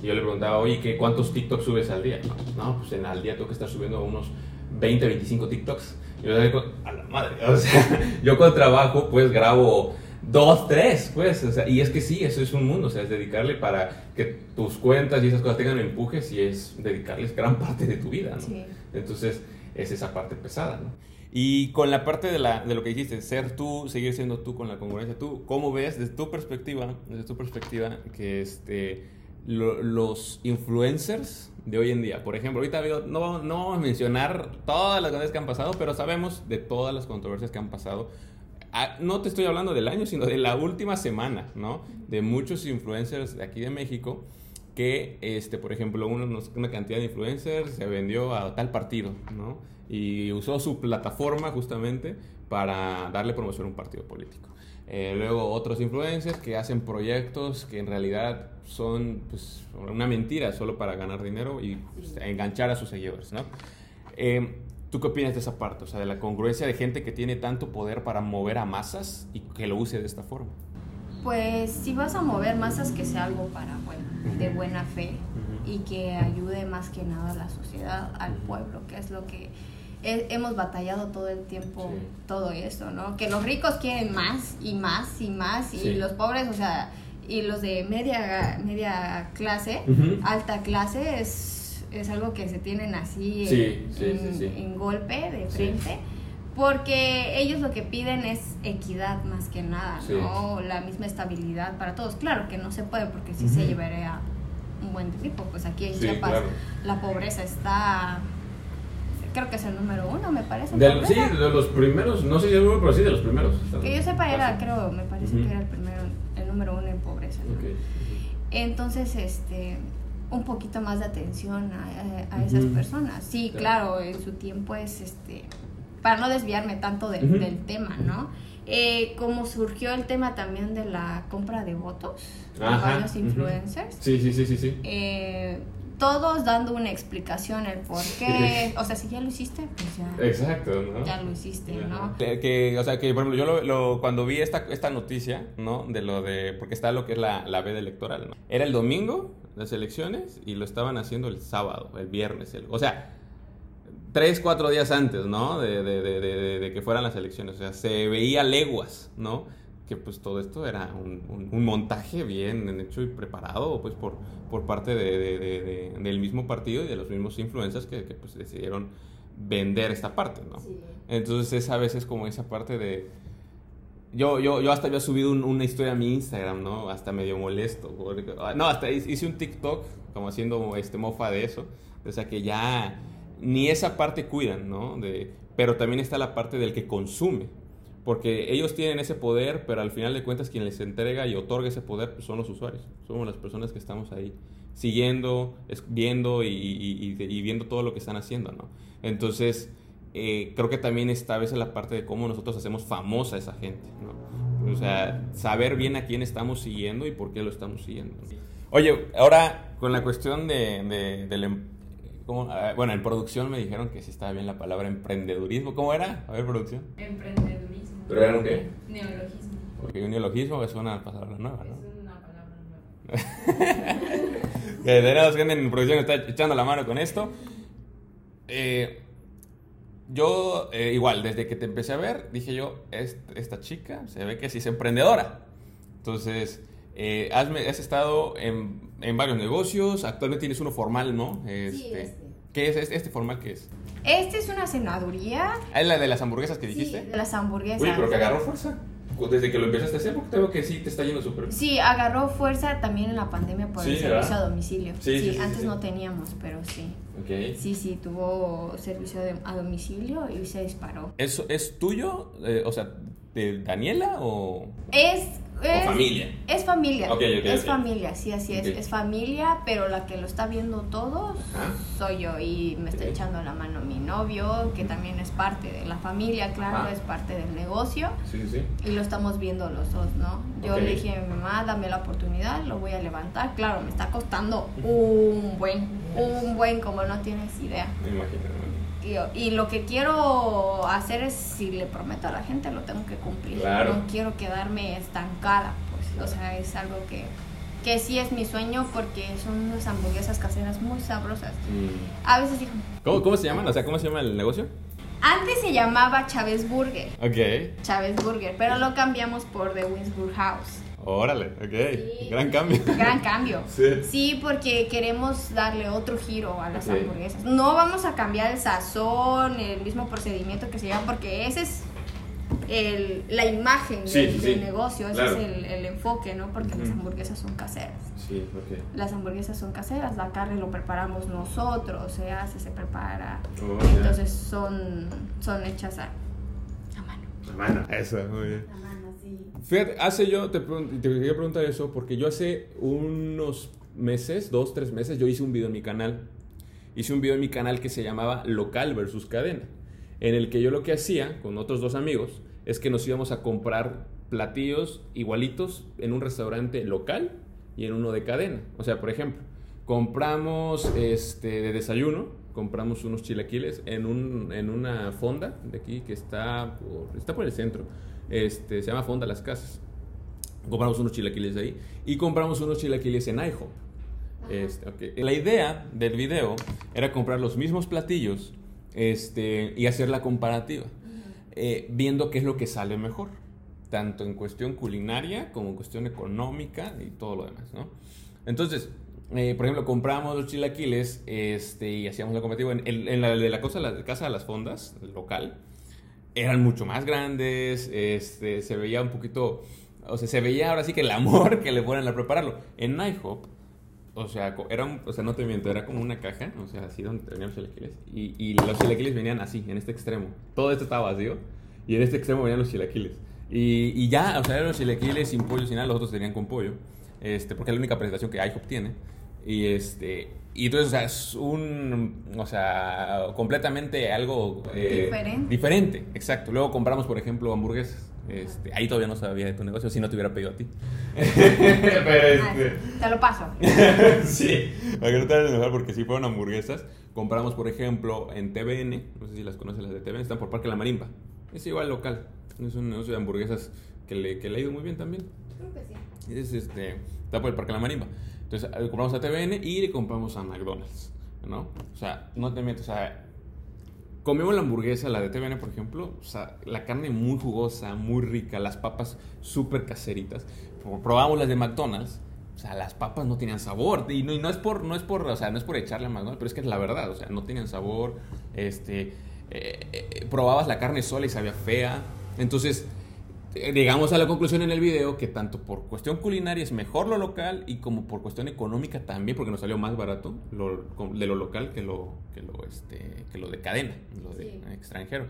Y yo le preguntaba, oye, ¿qué, ¿cuántos TikToks subes al día? No, pues en, al día tengo que estar subiendo unos 20, 25 TikToks. Y yo le digo, a la madre, o sea, yo con trabajo pues grabo dos, tres, pues, o sea, y es que sí, eso es un mundo, o sea, es dedicarle para que tus cuentas y esas cosas tengan empujes y es dedicarles gran parte de tu vida, ¿no? Sí. Entonces, es esa parte pesada, ¿no? Y con la parte de, la, de lo que dijiste, ser tú, seguir siendo tú con la congruencia, tú, ¿cómo ves desde tu perspectiva, desde tu perspectiva, que este, lo- los influencers de hoy en día, por ejemplo, ahorita veo- no, vamos- no vamos a mencionar todas las cosas que han pasado, pero sabemos de todas las controversias que han pasado. Ah, No te estoy hablando del año, sino de la última semana, ¿no? De muchos influencers de aquí de México que, este, por ejemplo, uno, una cantidad de influencers se vendió a tal partido, ¿no? Y usó su plataforma justamente para darle promoción a un partido político. Eh, luego otros influencers que hacen proyectos que en realidad son pues, una mentira solo para ganar dinero y pues, enganchar a sus seguidores, ¿no? Eh, ¿Tú qué opinas de esa parte? O sea, de la congruencia de gente que tiene tanto poder para mover a masas y que lo use de esta forma. Pues si vas a mover masas, que sea algo para, bueno, de buena fe y que ayude más que nada a la sociedad, al pueblo, que es lo que he- hemos batallado todo el tiempo, Sí. todo esto, ¿no? Que los ricos quieren más y más y más y Sí. los pobres, o sea, y los de media, media clase, alta clase, es, es algo que se tienen así Sí, en, sí, sí, en- sí. en golpe de frente. Porque ellos lo que piden es equidad más que nada. ¿no? La misma estabilidad para todos. Claro que no se puede porque si se llevaría un buen tipo. Pues aquí en Chiapas claro. la pobreza está, creo que es el número uno, me parece. De, sí, de los primeros, no sé si es uno, pero sí de los primeros. Que yo sepa era, creo, me parece que era el primero, el número uno en pobreza. ¿no? Entonces, este, un poquito más de atención a, a- a esas personas. Sí, Claro. claro, en su tiempo es, este, para no desviarme tanto de- del tema, ¿no? Eh, como surgió el tema también de la compra de votos de Ajá, varios ujú. influencers, Sí, sí, sí, sí, sí. eh, todos dando una explicación el por qué, o sea, si ya lo hiciste, pues ya, Exacto, ¿no? ya lo hiciste, ¿no? Ajá. Que, que, o sea, que por ejemplo, yo lo, lo- cuando vi esta, esta noticia, ¿no? De lo de, porque está lo que es la, la veda electoral, ¿no? Era el domingo, las elecciones, y lo estaban haciendo el sábado, el viernes, el- o sea, tres, cuatro días antes, ¿no? De, de- de- de- que fueran las elecciones, o sea, se veía leguas, ¿no? Que pues todo esto era un, un- un montaje bien hecho y preparado, pues por, por parte de- de- de- de- del mismo partido y de los mismos influencers que, que, pues decidieron vender esta parte, ¿no? Entonces es a veces como esa parte de... Yo, yo, yo hasta había subido un- una historia a mi Instagram, ¿no? Hasta medio molesto. porque- ah, no, hasta hice un TikTok como haciendo este mofa de eso. O sea que ya ni esa parte cuidan, ¿no? De, pero también está la parte del que consume. Porque ellos tienen ese poder, pero al final de cuentas quien les entrega y otorga ese poder pues, son los usuarios. Somos las personas que estamos ahí siguiendo, viendo y, y- y- y viendo todo lo que están haciendo, ¿no? Entonces, eh, creo que también está a veces la parte de cómo nosotros hacemos famosa a esa gente, ¿no? O sea, saber bien a quién estamos siguiendo y por qué lo estamos siguiendo. Oye, ahora con la cuestión de, de- del em- ¿cómo? Ah, bueno, en producción me dijeron que sí estaba bien la palabra emprendedurismo. ¿Cómo era? A ver, producción. Emprendedurismo. ¿Pero era un qué? Neologismo. Porque un neologismo es una palabra nueva, ¿no? Es una palabra nueva. que tenemos gente en producción que está echando la mano con esto. Eh, yo, eh, igual, desde que te empecé a ver, dije yo, "Est- esta chica se ve que sí es emprendedora. Entonces, eh, has, has estado en, en varios negocios, actualmente tienes uno formal, ¿no? Este, este. ¿Qué es este, este formal? ¿Qué es? Esta es una senaduría ¿Es la de las hamburguesas que sí, dijiste? de las hamburguesas. Oye, pero que agarró fuerza. Desde que lo empezaste a hacer, porque tengo que sí te está yendo súper bien. Sí, agarró fuerza también en la pandemia por Sí, el servicio ¿verdad? a domicilio. Sí, Sí, sí, sí, antes sí. no teníamos, pero sí. Sí, sí, tuvo servicio de- a domicilio y se disparó. ¿Eso es tuyo? Eh, o sea, de Daniela o...? Es, es familia? Es familia. Es familia, sí, así es. Es familia, pero la que lo está viendo todo Ajá. soy yo. Y me está echando la mano mi novio, que también es parte de la familia, claro, es parte del negocio. Sí, sí, sí. Y lo estamos viendo los dos, ¿no? Yo le dije a mi mamá, dame la oportunidad, lo voy a levantar. Claro, me está costando un buen, un buen, como no tienes idea. Me imagino. Y, y lo que quiero hacer es, si le prometo a la gente, lo tengo que cumplir. Claro. No quiero quedarme estancada, pues. O sea, es algo que, que sí es mi sueño porque son unas hamburguesas caseras muy sabrosas. A veces digo, ¿Cómo, ¿Cómo se llaman? O sea, ¿cómo se llama el negocio? antes se llamaba Chávez Burger. Ok. Chávez Burger, pero lo cambiamos por The Winsburg House. Órale, ok. Sí. Gran cambio. Gran cambio. Sí. Sí, porque queremos darle otro giro a las hamburguesas. No vamos a cambiar el sazón, el mismo procedimiento que se lleva, porque ese es el, la imagen Sí, del, negocio, ese Claro. es el, el enfoque, ¿no? Porque las hamburguesas son caseras. Sí, ok. Las hamburguesas son caseras, la carne lo preparamos nosotros, se hace, se prepara. Oh. Entonces son, son hechas a, a mano. Hermano. Eso, muy bien. A mano, sí. Fíjate, hace yo, te, quería preguntar eso, porque yo hace unos meses, dos, tres meses, yo hice un video en mi canal. Hice un video en mi canal que se llamaba Local versus Cadena, en el que yo lo que hacía con otros dos amigos es que nos íbamos a comprar platillos igualitos en un restaurante local y en uno de cadena. O sea, por ejemplo, compramos este, de desayuno, compramos unos chilaquiles en, un, en una fonda de aquí que está está por el centro. Este, se llama Fonda Las Casas. Compramos unos chilaquiles de ahí y compramos unos chilaquiles en IHOP. Este. La idea del video era comprar los mismos platillos este, y hacer la comparativa, eh, viendo qué es lo que sale mejor, tanto en cuestión culinaria como en cuestión económica y todo lo demás, ¿no? Entonces, eh, por ejemplo, compramos los chilaquiles este, y hacíamos la comparativa en, en- en la de la, cosa, la casa de las fondas, local. Eran mucho más grandes, este, se veía un poquito, o sea, se veía ahora sí que el amor que le ponen a prepararlo. En IHOP, o sea, era un, o sea, no te miento, era como una caja, o sea, así donde teníamos chilaquiles, y, y los chilaquiles venían así, en este extremo. Todo esto estaba vacío, y en este extremo venían los chilaquiles. Y, y ya, o sea, eran los chilaquiles sin pollo, sin nada, los otros tenían con pollo, este, porque es la única presentación que IHOP tiene. Y este, y entonces, o sea, es un, o sea, completamente algo eh, Diferente. Diferente, exacto. Luego compramos, por ejemplo, hamburguesas. Este, ahí todavía no sabía de tu negocio, si no te hubiera pedido a ti. Pero Ah, este. te lo paso. sí, para que no te vayas a enojar, porque si fueron hamburguesas, compramos, por ejemplo, en TVN, no sé si las conoces las de TVN, están por Parque La Marimba. Es igual local, es un negocio de hamburguesas que le, que le ha ido muy bien también. Creo que sí. Es, este, está por el Parque La Marimba. Entonces, eh, compramos a TVN y le compramos a McDonald's, ¿no? O sea, no te miento, o sea, comimos la hamburguesa, la de TVN, por ejemplo, o sea, la carne muy jugosa, muy rica, las papas súper caseritas. Pro- Probamos las de McDonald's, o sea, las papas no tenían sabor. Y no, y no es por, no es por, o sea, no es por echarle a McDonald's, pero es que es la verdad, o sea, no tenían sabor. Este, eh, eh, probabas la carne sola y sabía fea. Entonces, llegamos a la conclusión en el video que tanto por cuestión culinaria es mejor lo local y como por cuestión económica también, porque nos salió más barato lo, de lo local que lo, que lo, este, que lo de cadena, lo de Sí. extranjero.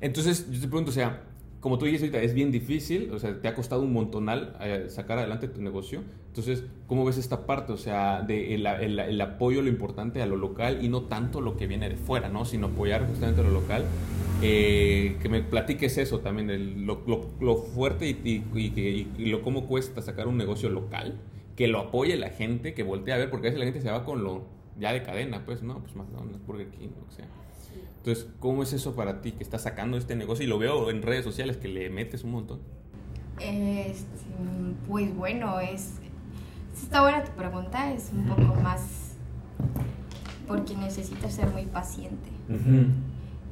Entonces, yo te pregunto, o sea, como tú dices ahorita, es bien difícil, o sea, te ha costado un montonal eh, sacar adelante tu negocio. Entonces, ¿cómo ves esta parte? O sea, de el, el- el apoyo, lo importante a lo local y no tanto lo que viene de fuera, ¿no? Sino apoyar justamente lo local. Eh, que me platiques eso también, el- lo, lo- lo fuerte y, y- y y lo cómo cuesta sacar un negocio local, que lo apoye la gente, que voltee a ver, porque a veces la gente se va con lo ya de cadena, pues, no, pues McDonald's, Burger King, que sea. Entonces, ¿cómo es eso para ti que estás sacando este negocio? Y lo veo en redes sociales que le metes un montón. Este, pues bueno, es. Está buena tu pregunta, es un poco más. Porque necesitas ser muy paciente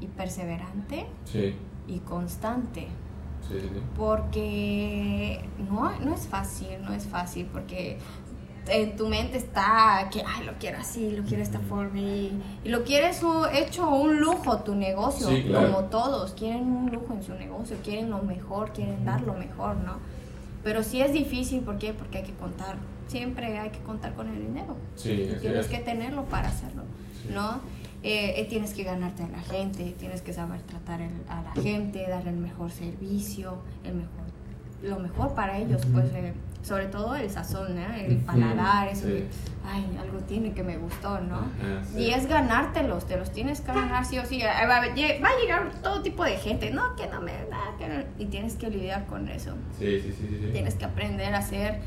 y perseverante Sí, y constante. sí, sí. Porque no, no es fácil, no es fácil, porque en tu mente está que, ay, lo quiero así, lo quiero de esta forma, y, y lo quieres hecho un lujo tu negocio, Sí, claro. como todos, quieren un lujo en su negocio, quieren lo mejor, quieren dar lo mejor, ¿no? Pero sí es difícil, ¿por qué? Porque hay que contar, siempre hay que contar con el dinero. Sí, tienes es. que tenerlo para hacerlo, Sí. ¿no? Eh, eh, tienes que ganarte a la gente, tienes que saber tratar el- a la gente, darle el mejor servicio, el mejor, lo mejor para ellos, pues eh, sobre todo el sazón, ¿no? el paladar, eso sí. ay, algo tiene que me gustó, ¿no? Ajá, sí. Y es ganártelos, te los tienes que ganar sí o sí. Eh, Va, a llegar todo tipo de gente, no, que no me da, que no- y tienes que lidiar con eso. Sí, sí, sí, sí, sí. Tienes que aprender a ser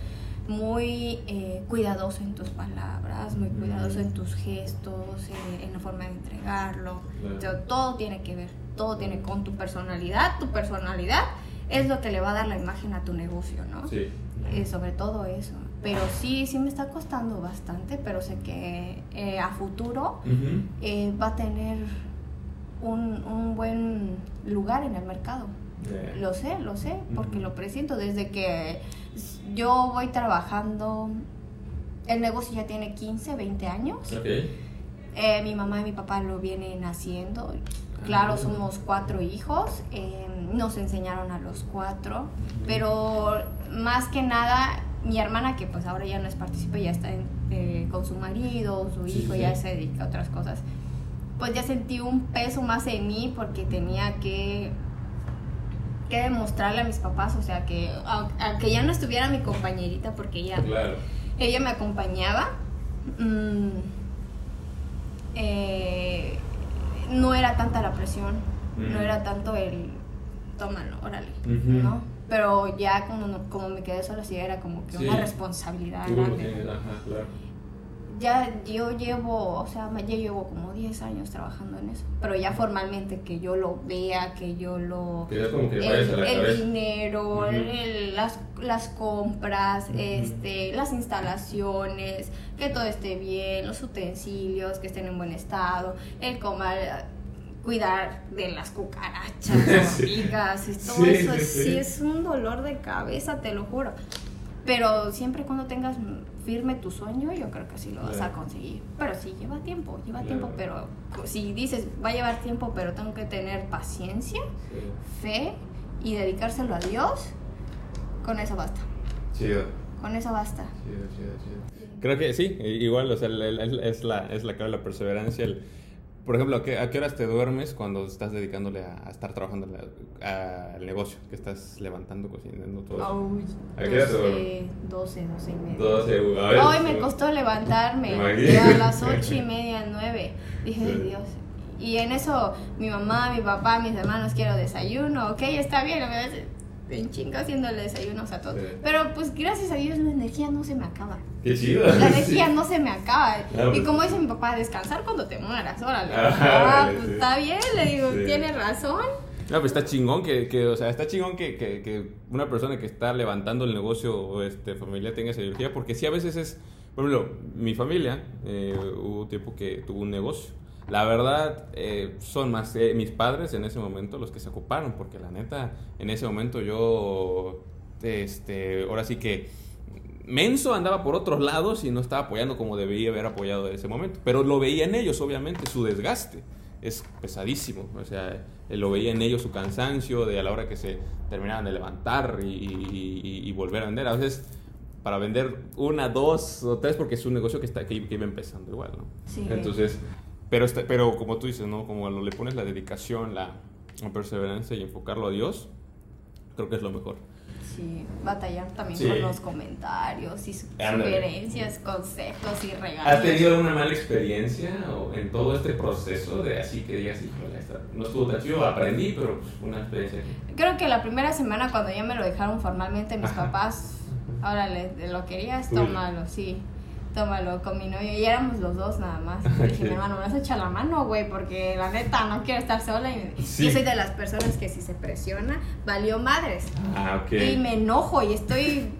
muy eh, cuidadoso en tus palabras, muy cuidadoso en tus gestos, eh, en la forma de entregarlo. Claro. O sea, todo tiene que ver, todo tiene con tu personalidad. Tu personalidad es lo que le va a dar la imagen a tu negocio, ¿no? Sí. Eh, sobre todo eso. Pero sí, sí me está costando bastante, pero sé que eh, a futuro eh, va a tener un, un buen lugar en el mercado. Yeah. Lo sé, lo sé, porque lo presiento desde que yo voy trabajando. El negocio ya tiene 15, 20 años. Mi mamá y mi papá lo vienen haciendo. Claro, Ah. somos cuatro hijos. eh, nos enseñaron a los cuatro. Pero más que nada, mi hermana, que pues ahora ya no es partícipe, ya está en- eh, con su marido, su hijo, sí. ya se dedica a otras cosas. Pues ya sentí un peso más en mí porque tenía que que demostrarle a mis papás, o sea, que au- aunque ya no estuviera mi compañerita porque ella Claro. ella me acompañaba. mm, eh, no era tanta la presión, no era tanto el tómalo, órale. ¿no? Pero ya como, no- como me quedé sola, sí era como que Sí. una responsabilidad grande. ajá, claro. Ya yo llevo, o sea, ya llevo como 10 años trabajando en eso, pero ya formalmente que yo lo vea, que yo lo Que como que vayas a el, la el dinero, el- las, las compras, este, las instalaciones, que todo esté bien, los utensilios que estén en buen estado, el comer, cuidar de las cucarachas, Sí. hormigas, y todo Sí, eso sí, sí, sí. es un dolor de cabeza, te lo juro. Pero siempre cuando tengas firme tu sueño, yo creo que sí lo vas a conseguir. Pero sí, lleva tiempo, lleva tiempo, pero si dices, va a llevar tiempo, pero tengo que tener paciencia, fe y dedicárselo a Dios, con eso basta. Chido. Con eso basta. Chido, chido, chido. Creo que sí, igual, o sea, el- el- es la, es la clave, la perseverancia. El, por ejemplo, ¿a qué, a qué horas te duermes cuando estás dedicándole a, a estar trabajando al negocio? Que estás levantando, cocinando, todo eso. Uy, ¿A qué hora te 12, 12, 12 y media. 12, a ver, Hoy me costó levantarme a las ocho y media, nueve. Dije, Sí. "Ay, Dios. Y en eso, mi mamá, mi papá, mis hermanos, quiero desayuno. Ok, está bien, a veces en chinga haciendo el desayuno a todos. Sí. Pero pues gracias a Dios la energía no se me acaba. Qué chido. La energía no se me acaba. Claro, y pues. como dice mi papá, descansar cuando te mueras, órale. Ah, Ah, pues sí. está bien, le digo, Sí. tienes razón. No, pues está chingón que, que, o sea, está chingón que, que, que una persona que está levantando el negocio o este, familia tenga esa energía, porque sí a veces es, por ejemplo, mi familia, eh, hubo tiempo que tuvo un negocio. La verdad, eh, son más eh, mis padres en ese momento los que se ocuparon, porque la neta, en ese momento yo, este, ahora sí que menso andaba por otros lados y no estaba apoyando como debía haber apoyado en ese momento. Pero lo veía en ellos, obviamente, su desgaste es pesadísimo. O sea, eh, lo veía en ellos su cansancio de a la hora que se terminaban de levantar y, y- y- y volver a vender. A veces para vender una, dos o tres porque es un negocio que, está, que, que iba empezando igual, ¿no? Sí. Entonces, pero, está- pero como tú dices, ¿no? Como lo- le pones la dedicación, la, la perseverancia y enfocarlo a Dios, creo que es lo mejor. Sí, batallar también Sí. con los comentarios y sugerencias, consejos y regalos. ¿Has tenido alguna mala experiencia o en todo este proceso de así que digas, híjole, no estuvo tan chido, aprendí, pero pues, una experiencia. Creo que la primera semana cuando ya me lo dejaron formalmente mis Ajá. papás, órale, ¿de lo querías? Tómalo, sí. Tómalo con mi novio. Y éramos los dos nada más. Y dije, Sí. mi hermano, me vas a echar la mano, güey, porque la neta no quiero estar sola. Y Sí. Yo soy de las personas que si se presiona, valió madres. Ah, ok. Y me enojo y estoy.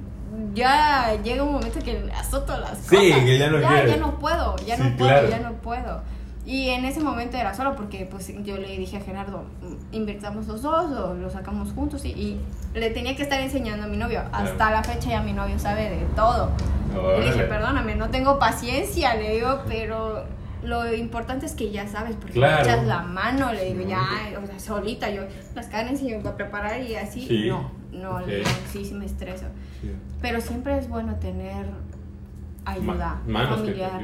Ya llega un momento que azoto las Sí, cosas. que ya no ya, ya no puedo, ya Sí, no puedo, claro. ya no puedo. Y en ese momento era solo porque pues yo le dije a Gerardo, "Mm, invirtamos los dos o lo sacamos juntos y, y le tenía que estar enseñando a mi novio. Hasta la fecha ya mi novio sabe de todo. Le dije, perdóname, no tengo paciencia, le digo, pero lo importante es que ya sabes, porque Claro. echas la mano, le digo, ya, o sea, solita, yo las carnes y yo voy a preparar y así, Sí. no, no, sí, sí me estreso. Sí. Pero siempre es bueno tener ayuda Ma- que familiar.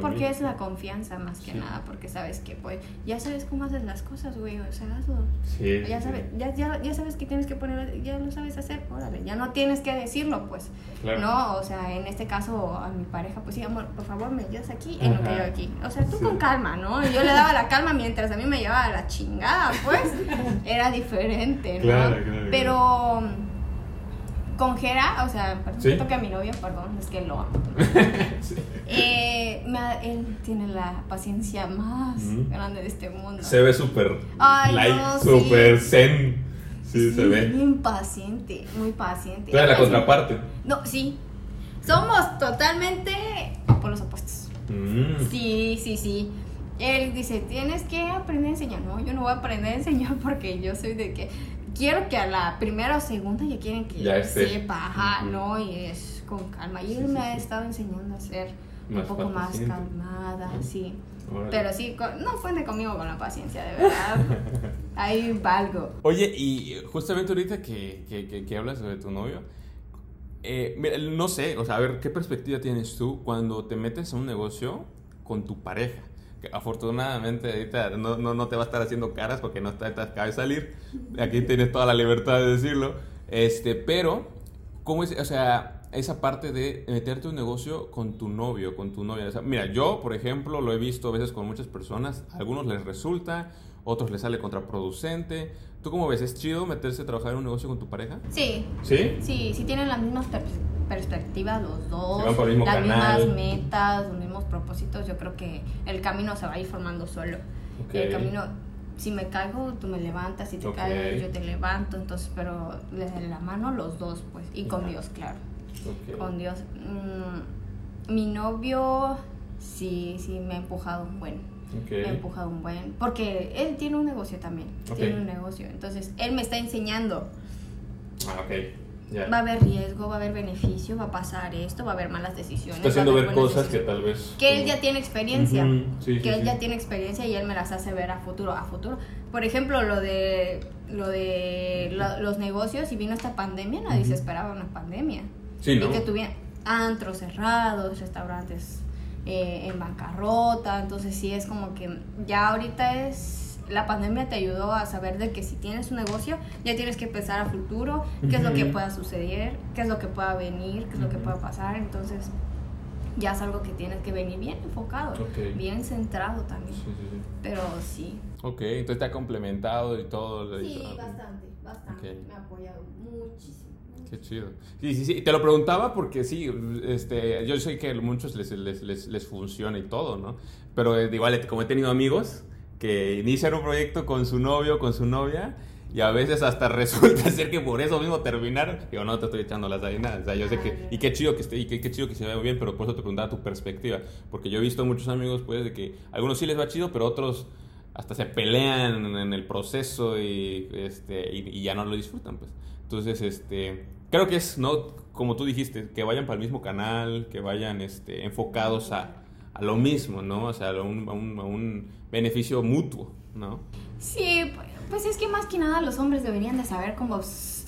Porque es la confianza más que Sí. nada, porque sabes que pues ya sabes cómo haces las cosas, güey, o sea, hazlo. Sí, Ya sabes, sí. ya, ya, ya sabes que tienes que poner, ya lo sabes hacer, órale, ya no tienes que decirlo, pues. Claro. No, o sea, en este caso a mi pareja, pues sí, amor, por favor, me ayudas aquí en lo que Ajá. yo aquí. O sea, tú con calma, ¿no? Yo le daba la calma mientras a mí me llevaba la chingada, pues. Era diferente, ¿no? Claro, claro, Pero con Jera, o sea, perdón, Sí. toque a mi novio, perdón, es que lo amo. Sí. Eh, me él tiene la paciencia más grande de este mundo. Se ve súper light, no, sí. súper zen. Sí, se ve. Bien paciente, muy paciente. Tú eres la contraparte. No, sí. Somos totalmente por los opuestos. Mm. Sí, sí, sí. Él dice, tienes que aprender a enseñar. No, yo no voy a aprender a enseñar porque yo soy de que quiero que a la primera o segunda ya quieren que Ya sepa, ajá, no, y es con calma. Y Sí, él sí, me ha estado enseñando a ser un poco más calmada, sí. Órale. Pero sí, no cuente conmigo con la paciencia, de verdad. Ahí valgo. Oye, y justamente ahorita que, que, que, que hablas sobre tu novio, eh, mira, no sé, o sea, a ver, ¿qué perspectiva tienes tú cuando te metes a un negocio con tu pareja? Que afortunadamente ahorita no, no, no te va a estar haciendo caras porque no está, te acaba de salir. Aquí tienes toda la libertad de decirlo. Este, pero, ¿cómo es? O sea, esa parte de meterte un negocio con tu novio, con tu novia. O sea, mira, yo, por ejemplo, lo he visto a veces con muchas personas. A algunos les resulta, otros les sale contraproducente. ¿Tú cómo ves? ¿Es chido meterse a trabajar en un negocio con tu pareja? Sí, ¿Sí? Sí, sí tienen las mismas per- perspectivas los dos, Se van por el mismo las canal. mismas metas, los mismos propósitos. Yo creo que el camino se va a ir formando solo. El camino, si me caigo, tú me levantas, si te Ok. caes, yo te levanto. Entonces, pero de la mano los dos, pues, y con. Dios, claro. Con Dios. Mm, mi novio, sí, sí, me ha empujado un buen. Me ha empujado un buen. Porque él tiene un negocio también. Tiene un negocio. Entonces, él me está enseñando. Ah, ok. Ya. Va a haber riesgo, va a haber beneficio, va a pasar esto, va a haber malas decisiones. Está haciendo ver cosas que tal vez... Que él ya tiene experiencia. Sí, que sí, él sí. ya tiene experiencia y él me las hace ver a futuro, a futuro. Por ejemplo, lo de lo de lo- los negocios y vino esta pandemia, nadie se esperaba una pandemia. Sí, ¿no? Y que tuvieran antros cerrados, restaurantes eh, en bancarrota, entonces sí es como que ya ahorita es la pandemia te ayudó a saber de que si tienes un negocio ya tienes que pensar a futuro, qué es lo que pueda suceder, qué es lo que pueda venir, qué es lo que pueda pasar, entonces ya es algo que tienes que venir bien enfocado, Ok. bien centrado también. Sí, sí, sí. Pero sí. Ok, entonces te ha complementado y todo. y Sí, todo. bastante, bastante. Ok. Me ha apoyado muchísimo. Qué chido. Sí, sí, sí. Te lo preguntaba porque sí, este, yo sé que a muchos les, les, les, les funciona y todo, ¿no? Pero eh, igual, como he tenido amigos que inician un proyecto con su novio, con su novia, y a veces hasta resulta ser que por eso mismo terminaron. Digo, no te estoy echando las nada. O sea, yo sé que. Y qué chido que esté, y qué, chido que se vea bien, pero por eso te preguntaba tu perspectiva. Porque yo he visto muchos amigos, pues, de que algunos sí les va chido, pero otros hasta se pelean en el proceso y, este, y ya no lo disfrutan, pues. Entonces, este, creo que es, ¿no? Como tú dijiste, que vayan para el mismo canal, que vayan este, enfocados a, a lo mismo, ¿no? O sea, a un, a un, a un beneficio mutuo, ¿no? Sí, pu- pues es que más que nada los hombres deberían de saber cómo,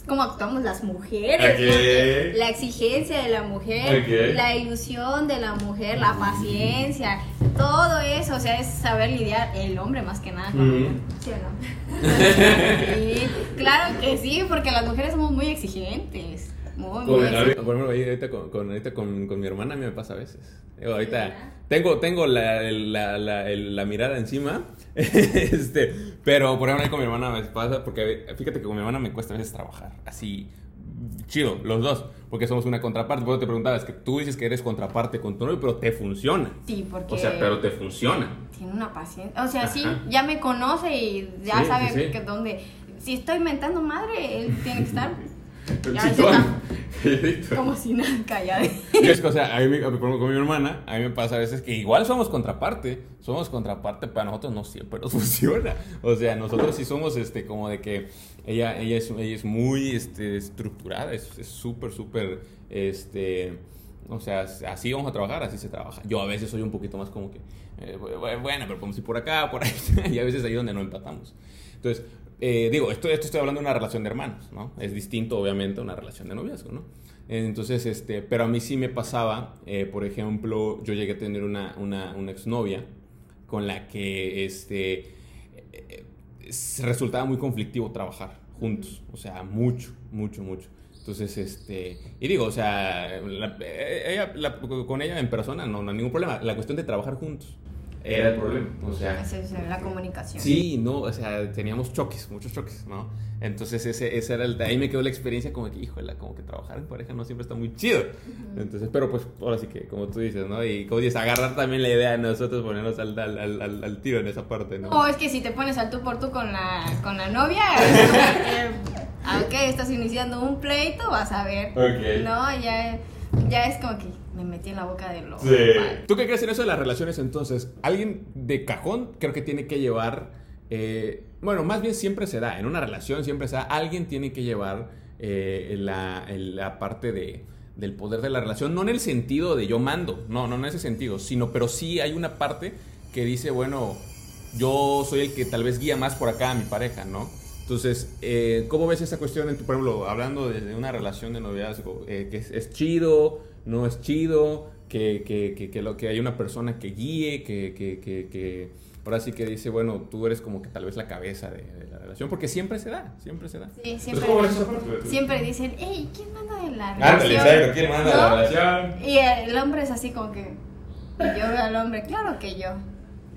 cómo actuamos las mujeres. Ok. porque La exigencia de la mujer, la ilusión de la mujer, la paciencia, todo eso, o sea, es saber lidiar el hombre más que nada con Ujú. ¿Sí o no? sí, claro que sí, porque las mujeres somos muy exigentes. Muy, Con, por ejemplo, ahorita, con, con- ahorita con, con mi hermana a mí me pasa a veces. Digo, ahorita tengo, tengo la, la, la, mirada encima, este, pero por ejemplo ahí con mi hermana me pasa, porque fíjate que con mi hermana me cuesta a veces trabajar, así, chido, los dos, porque somos una contraparte. Por eso te preguntaba, es que tú dices que eres contraparte con tu novio, pero te funciona. Sí, porque O sea, pero te funciona. tiene una paciencia. O sea, sí, ya me conoce y ya Sí, sabe sí, sí. que dónde. Si estoy mentando madre, él tiene que estar. como si nada callado. Y es que, o sea, a mí, con mi hermana, a mí me pasa a veces que igual somos contraparte, somos contraparte, para nosotros no siempre nos funciona. O sea, nosotros sí somos, este, como de que ella, ella, es, ella es muy, este, estructurada, es es súper, súper, este, o sea, así vamos a trabajar, así se trabaja. Yo a veces soy un poquito más como que, eh, bu- bueno, pero podemos ir por acá, por ahí, y a veces ahí donde no empatamos. Entonces, eh, digo, esto, esto estoy hablando de una relación de hermanos, ¿no? Es distinto, obviamente, a una relación de noviazgo, ¿no? Entonces, este, pero a mí sí me pasaba, eh, por ejemplo, yo llegué a tener una, una, una exnovia con la que, este, eh, resultaba muy conflictivo trabajar juntos, o sea, mucho, mucho, mucho. Entonces, este, y digo, o sea, la- eh, ella, la- con ella en persona no, no hay ningún problema. La cuestión de trabajar juntos era el problema, o sea, es la comunicación. Sí, no, o sea, teníamos choques, muchos choques, ¿no? Entonces ese, ese era el, ahí me quedó la experiencia como que, híjole, como que trabajar en pareja no siempre está muy chido. Entonces, pero pues ahora sí que, como tú dices, ¿no? Y como dices, agarrar también la idea de nosotros ponernos al, al, al, tiro en esa parte, ¿no? O es que si te pones al tú por tú con la, con la novia, aunque estás iniciando un pleito, vas a ver. Ok. No, ya, ya es como que me metí en la boca de lo. ¿Tú qué crees en eso de las relaciones entonces? Alguien de cajón creo que tiene que llevar, eh, bueno, más bien siempre se da, en una relación siempre se da, alguien tiene que llevar eh, la, la parte de, del poder de la relación, no en el sentido de yo mando, no, no en ese sentido, sino, pero sí hay una parte que dice, bueno, yo soy el que tal vez guía más por acá a mi pareja, ¿no? Entonces, eh, ¿cómo ves esa cuestión, en tu, por ejemplo, hablando de, de una relación de noviazgo? eh, que es, es chido, no es chido, que, que, que, que lo, que hay una persona que guíe, que, que, que, que ahora sí que dice, bueno, tú eres como que tal vez la cabeza de, de la relación, porque siempre se da, siempre se da. Sí, Entonces, siempre, ¿cómo ves esa parte? siempre dicen, hey, ¿quién manda en la Ándale, relación? exacto, ¿quién manda ¿No? la relación? Y el hombre es así como que. Yo veo al hombre, claro que yo.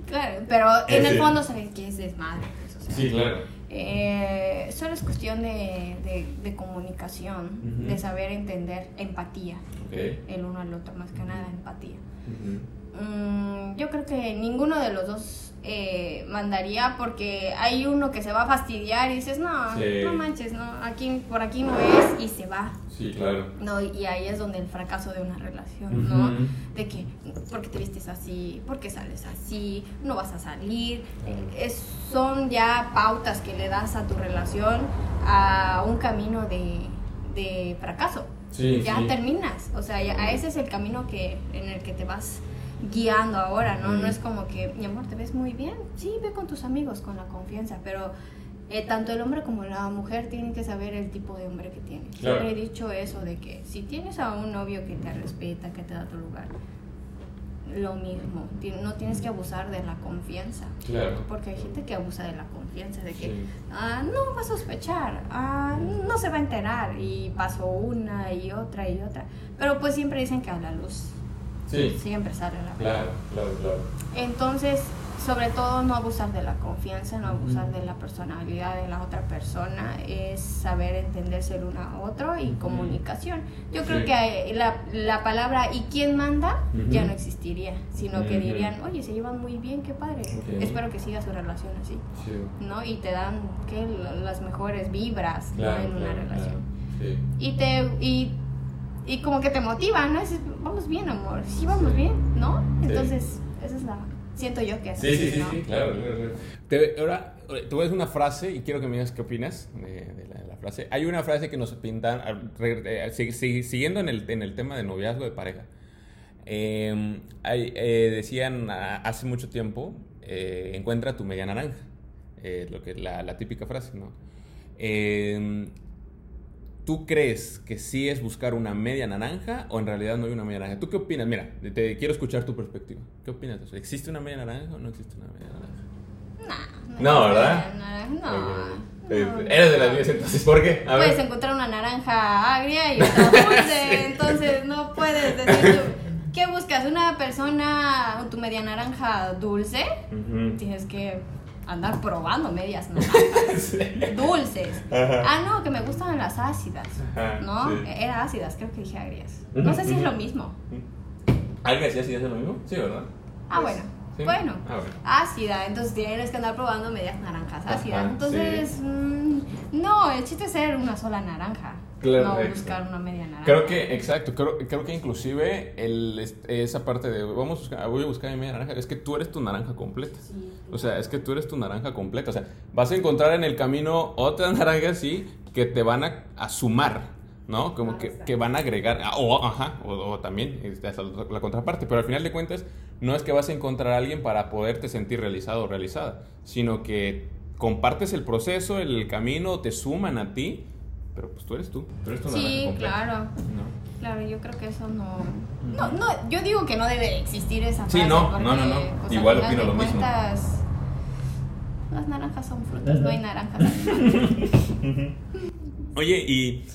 Claro, pero en Sí. el fondo sabes que es desmadre. pues, o sea, Sí, claro. Eh, solo es cuestión de, de- de comunicación, de saber entender, empatía. El uno al otro, más que nada, empatía. Mm, yo creo que ninguno de los dos eh, mandaría porque hay uno que se va a fastidiar y dices, no, Sí. no manches, no, aquí, por aquí no es y se va. Sí, claro. No, y ahí es donde el fracaso de una relación, ¿no? Ujú. De que, ¿por qué te vistes así? ¿Por qué sales así? ¿No vas a salir? Es- son ya pautas que le das a tu relación a un camino de, de fracaso. Sí, ya sí. terminas, o sea, ya, a ese es el camino que en el que te vas guiando ahora, ¿no? Mm. No es como que, mi amor, ¿te ves muy bien? Sí, ve con tus amigos, con la confianza, pero eh, tanto el hombre como la mujer tienen que saber el tipo de hombre que tienen. Claro. Siempre he dicho eso de que si tienes a un novio que te respeta, que te da tu lugar, lo mismo, no tienes que abusar de la confianza. Claro. Porque hay gente que abusa de la confianza, de que Sí. ah, no va a sospechar, ah, no se va a enterar, y pasó una y otra y otra. Pero pues siempre dicen que a la luz Sí. siempre sale la verdad. Claro, claro, claro. Entonces, sobre todo no abusar de la confianza, no abusar de la personalidad de la otra persona, es saber entenderse el uno a otro y comunicación. Yo creo Sí. que la, la palabra ¿y quién manda? ya no existiría, sino que dirían, oye, se llevan muy bien, qué padre, espero que siga su relación así. Sí. ¿no? Y te dan ¿qué? Las mejores vibras ¿no? Claro, en una relación. claro. Sí. Y te y, y como que te motiva, ¿no? Dices, vamos bien, amor. Sí, vamos bien, ¿no? Sí. Entonces, esa es la siento yo que es Sí, sí, así, sí, ¿no? sí, claro, claro, claro. Te, ahora, te voy a decir una frase y quiero que me digas qué opinas de, de la, de la frase. Hay una frase que nos pintan, siguiendo en el, en el tema de noviazgo de pareja. Eh, hay- eh, decían hace mucho tiempo, eh, encuentra tu media naranja. Eh, lo que, la, la típica frase, ¿no? ¿Tú crees que sí es buscar una media naranja o en realidad no hay una media naranja? ¿Tú qué opinas? Mira, te quiero escuchar tu perspectiva. ¿Qué opinas de eso? ¿Existe una media naranja o no existe una media naranja? Nah, No, ¿verdad? No, no, Eh, no. Eres de las mías entonces, ¿por qué? A Puedes ver. encontrar una naranja agria y otra dulce, entonces no puedes decir tú, ¿qué buscas? ¿Una persona, tu media naranja dulce? Ujú. Tienes que andar probando medias naranjas. Sí. dulces. Ajá. Ah, no, que me gustan las ácidas. Ajá, ¿No? sí. Era ácidas, creo que dije agrias. No sé si es lo mismo. ¿Alguien decía si hace lo mismo? Sí, ¿verdad? Ah, Pues, bueno. Sí. Bueno. Ah, bueno. Ácida, entonces tienes que andar probando medias naranjas ácidas. Ajá, entonces, mm, no, el chiste es ser una sola naranja. Claro, no exacto. buscar una media naranja. Creo que, exacto, creo, creo que inclusive el, esa parte de vamos a buscar, voy a buscar mi media naranja, es que tú eres tu naranja completa. Sí. O sea, es que tú eres tu naranja completa. O sea, vas a encontrar en el camino otras naranjas, sí, que te van a, a sumar, ¿no? Como que, que van a agregar, ah, o, ajá, o, o también este, hasta la, contraparte. Pero al final de cuentas, no es que vas a encontrar a alguien para poderte sentir realizado o realizada, sino que compartes el proceso, el camino, te suman a ti, pero pues tú eres tú, tú eres tu naranja Sí, claro. ¿no? Claro, yo creo que eso no, no. No, yo digo que no debe existir esa Sí, frase. no, porque, no, no, no. pues, Igual opino lo mismo. cuentas, Las naranjas son frutas, no hay naranjas. Oye, y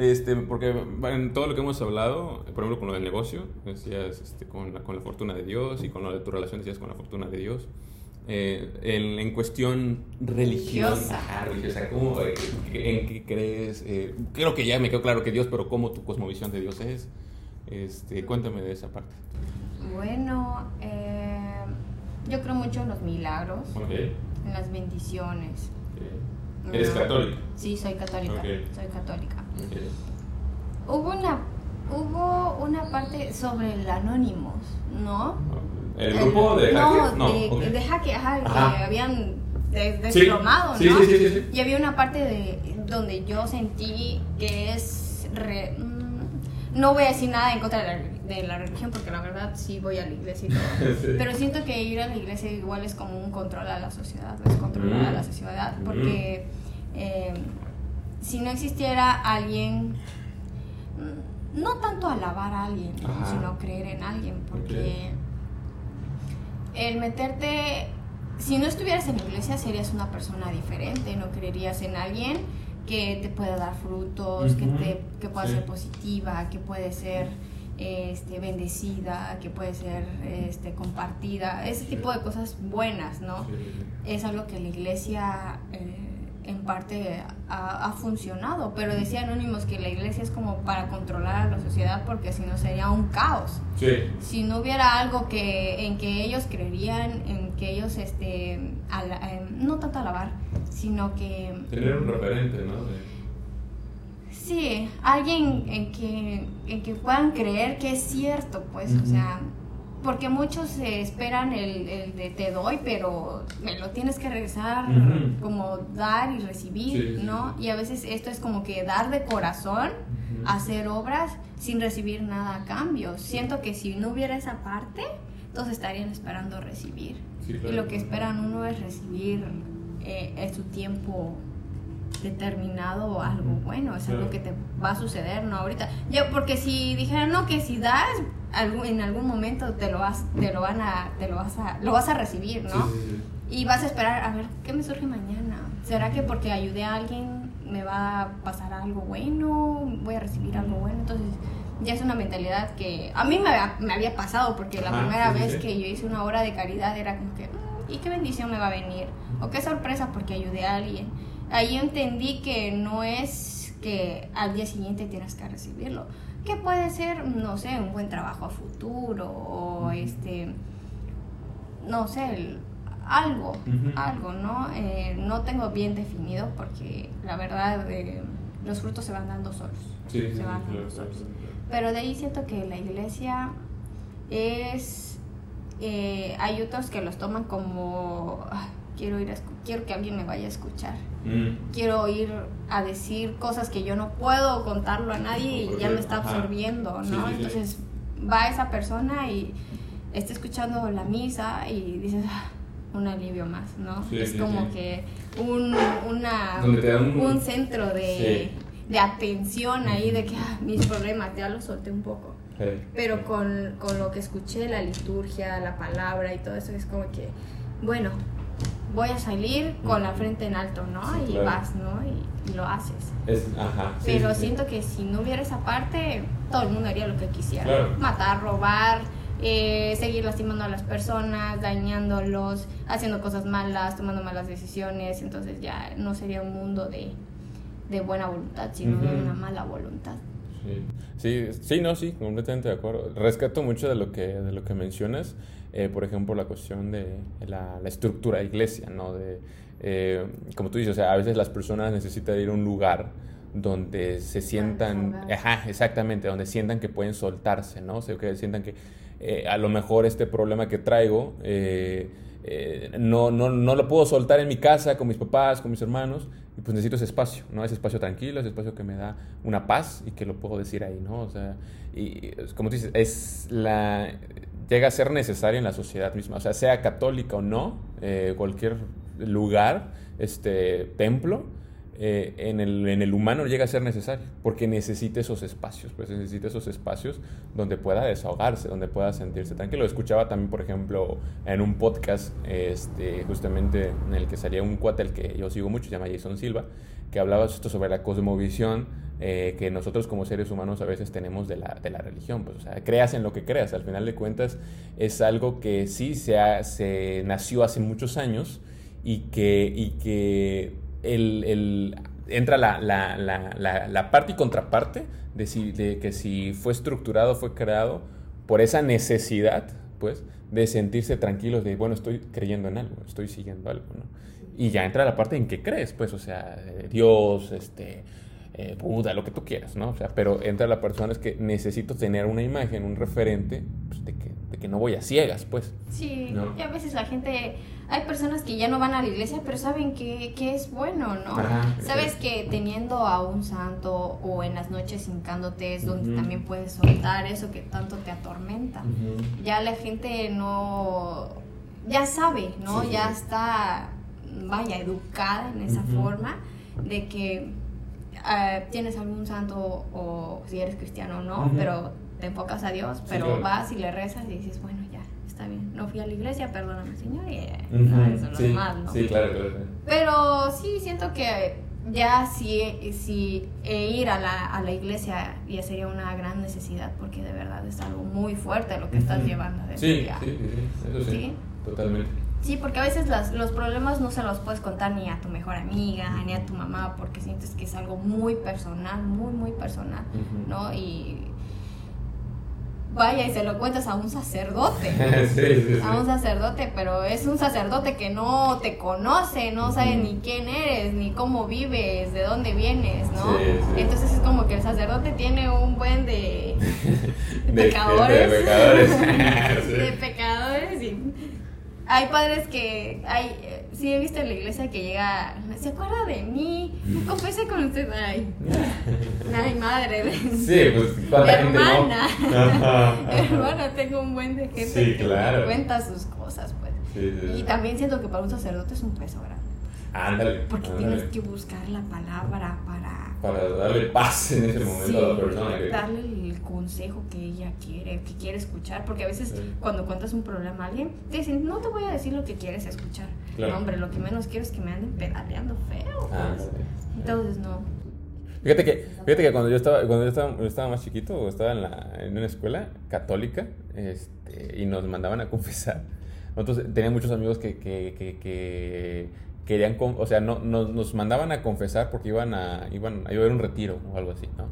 este, porque en todo lo que hemos hablado, por ejemplo, con lo del negocio, decías este, con, la, con la fortuna de Dios y con lo de tu relación, decías con la fortuna de Dios. Eh, en, en cuestión religiosa, Religiosa. ¿cómo, eh, ¿en qué crees? Eh, creo que ya me quedó claro que Dios, pero ¿cómo tu cosmovisión de Dios es? Este, cuéntame de esa parte. Bueno, eh, yo creo mucho en los milagros, Ok. en las bendiciones. ¿Eres No. católico? Sí, soy católica. Ok. Soy católica. Hubo una, hubo una parte sobre el Anónimos, ¿no? ¿El grupo de no, hackers? de, ok. de hacker, ajá, que habían de- desplomado, sí, ¿no? sí, sí, sí, sí. Y había una parte de donde yo sentí que es re- mm, no voy a decir nada en contra de la, de la religión porque la verdad sí voy a la iglesia y todo. Sí. Pero siento que ir a la iglesia igual es como un control a la sociedad, es controlar a la Mm. sociedad porque eh, si no existiera alguien mm, no tanto alabar a alguien, sino creer en alguien, porque el meterte, si no estuvieras en la iglesia serías una persona diferente, no creerías en alguien que te pueda dar frutos, que, te, que pueda Sí. ser positiva, que puede ser este, bendecida, que puede ser este, compartida, ese Sí. tipo de cosas buenas, ¿no? Sí. es algo que la iglesia eh, en parte ha, ha funcionado, pero decía Anónimos que la iglesia es como para controlar a la sociedad porque si no sería un caos. Sí. Si no hubiera algo que en que ellos creerían, en que ellos este ala- eh, no tanto alabar, sino que Tener un referente, ¿no? De- sí, alguien en que en que puedan creer que es cierto, pues, o sea, porque muchos esperan el, el de te doy, pero me lo tienes que regresar como dar y recibir, Sí, ¿no? Y a veces esto es como que dar de corazón, hacer obras sin recibir nada a cambio. Siento que si no hubiera esa parte, todos estarían esperando recibir. Sí, Y lo que esperan uno es recibir eh, en su tiempo determinado algo bueno, es algo que te va a suceder, ¿no? Ahorita, yo, porque si dijeran, no, que si das, en algún momento te lo vas, te lo van a, te lo vas a, lo vas a recibir, ¿no? Sí, sí, sí. Y vas a esperar, a ver, ¿qué me surge mañana? ¿Será que porque ayudé a alguien me va a pasar algo bueno? ¿Voy a recibir algo bueno? Entonces, ya es una mentalidad que a mí me había, me había pasado, porque la Ajá, primera vez que yo hice una obra de caridad era como que, "Mm, ¿y qué bendición me va a venir? ¿O qué sorpresa porque ayudé a alguien? Ahí entendí que no es que al día siguiente tienes que recibirlo. Que puede ser, no sé, un buen trabajo a futuro o este no sé, el- algo, algo, ¿no? Eh, no tengo bien definido porque la verdad eh, los frutos se van dando solos. Sí, sí, se sí, van claro, dando solos. Pero de ahí siento que la iglesia es... eh, hay otros que los toman como... "Ah, quiero, ir a quiero que alguien me vaya a escuchar. Mm. Quiero ir a decir cosas que yo no puedo contarlo a nadie y ya me está absorbiendo, ¿no? sí, sí. Entonces va esa persona y está escuchando la misa y dices, "Ah, un alivio más, ¿no? Es como que un, una, un- un centro de, de atención ahí, de que "Ah, mis problemas ya los solté un poco. Pero con, con lo que escuché, la liturgia, la palabra y todo eso, es como que, bueno, voy a salir con la frente en alto, ¿no? Sí, y claro. vas, ¿no? Y, y lo haces. Es, ajá. sí, Pero sí, siento que si no hubiera esa parte, todo el mundo haría lo que quisiera. Claro. Matar, robar, eh, seguir lastimando a las personas, dañándolos, haciendo cosas malas, tomando malas decisiones. Entonces ya no sería un mundo de, de buena voluntad, sino de una mala voluntad. Sí. Sí, sí, no, sí, completamente de acuerdo. Rescato mucho de lo que, de lo que mencionas, eh, por ejemplo, la cuestión de la, la estructura de iglesia, ¿no? De, eh, como tú dices, o sea, a veces las personas necesitan ir a un lugar donde se sientan, ajá, exactamente, donde sientan que pueden soltarse, ¿no? O sea, que sientan que eh, a lo mejor este problema que traigo eh, no, no, no lo puedo soltar en mi casa con mis papás, con mis hermanos, y pues necesito ese espacio, ¿no? Ese espacio tranquilo, ese espacio que me da una paz y que lo puedo decir ahí, ¿no? O sea, y como tú dices, es la, llega a ser necesaria en la sociedad misma, o sea, sea católica o no, eh, cualquier lugar, este, templo, eh, en, el, en el humano llega a ser necesario, porque necesita esos espacios, pues necesita esos espacios donde pueda desahogarse, donde pueda sentirse tranquilo. Escuchaba también, por ejemplo, en un podcast, este, justamente en el que salía un cuate que yo sigo mucho, se llama Jason Silva, que hablaba esto sobre la cosmovisión eh, que nosotros como seres humanos a veces tenemos de la, de la religión. Pues, o sea, creas en lo que creas, al final de cuentas es algo que sí se, ha- se nació hace muchos años y que, y que el, el- entra la, la, la, la, parte y contraparte de, si, de que si fue estructurado, fue creado por esa necesidad, pues, de sentirse tranquilos, de, bueno, estoy creyendo en algo, estoy siguiendo algo, ¿no? Y ya entra la parte en que crees, pues, o sea, eh, Dios, este, eh, Buda, lo que tú quieras, ¿no? O sea, pero entra la persona es que necesito tener una imagen, un referente, pues, de, que, de que no voy a ciegas, pues. Sí, No. y a veces la gente, hay personas que ya no van a la iglesia, pero saben que, que es bueno, ¿no? Ajá, Sabes que teniendo a un santo o en las noches hincándote es donde también puedes soltar eso que tanto te atormenta. Ya la gente no, ya sabe, ¿no? Sí, ya está, vaya, educada en esa forma de que ah, tienes algún santo o si eres cristiano o no, pero te enfocas a Dios, Sí, pero claro. vas y le rezas y dices, bueno, está bien. No fui a la iglesia, perdóname, Señor, y eh, Ujú. no, eso lo sí, demás, ¿no? sí, claro, claro. Pero sí, siento que ya sí, sí eh, ir a la, a la iglesia ya sería una gran necesidad porque de verdad es algo muy fuerte lo que estás llevando Sí, día. sí, sí, sí, eso sí, Sí. totalmente. Sí, porque a veces las- los problemas no se los puedes contar ni a tu mejor amiga, ni a tu mamá, porque sientes que es algo muy personal, muy, muy personal, Ujú. ¿no? Y vaya y se lo cuentas a un sacerdote. sí, sí, sí. A un sacerdote, pero es un sacerdote que no te conoce, no sabe ni quién eres, ni cómo vives, de dónde vienes, ¿no? Sí, sí. Entonces es como que el sacerdote tiene un buen de, de De- pecadores. de pecadores. Sí. de pecadores y hay padres que hay sí he visto en la iglesia que llega se acuerda de mí confesé con usted ay ay madre de, Sí, pues cuánta gente no. hermana hermana tengo un buen de gente Sí, que claro. me cuenta sus cosas pues Sí, sí, y también siento que para un sacerdote es un peso grande Ándale. porque ándale. tienes que buscar la palabra para Para darle paz en ese momento Sí, a la persona que. darle el consejo que ella quiere, que quiere escuchar, porque a veces Sí. cuando cuentas un problema a alguien, te dicen, no te voy a decir lo que quieres escuchar. Claro. No, hombre, lo que menos quiero es que me anden pedaleando feo. pues. Ándale. Entonces, no. Fíjate que, fíjate que cuando yo estaba, cuando yo estaba, yo estaba más chiquito, o estaba en, la, en una escuela católica, este, y nos mandaban a confesar. Nosotros teníamos muchos amigos que, que, que, que querían, o sea, no, nos, mandaban a confesar porque iban a, iban a un retiro o algo así, ¿no?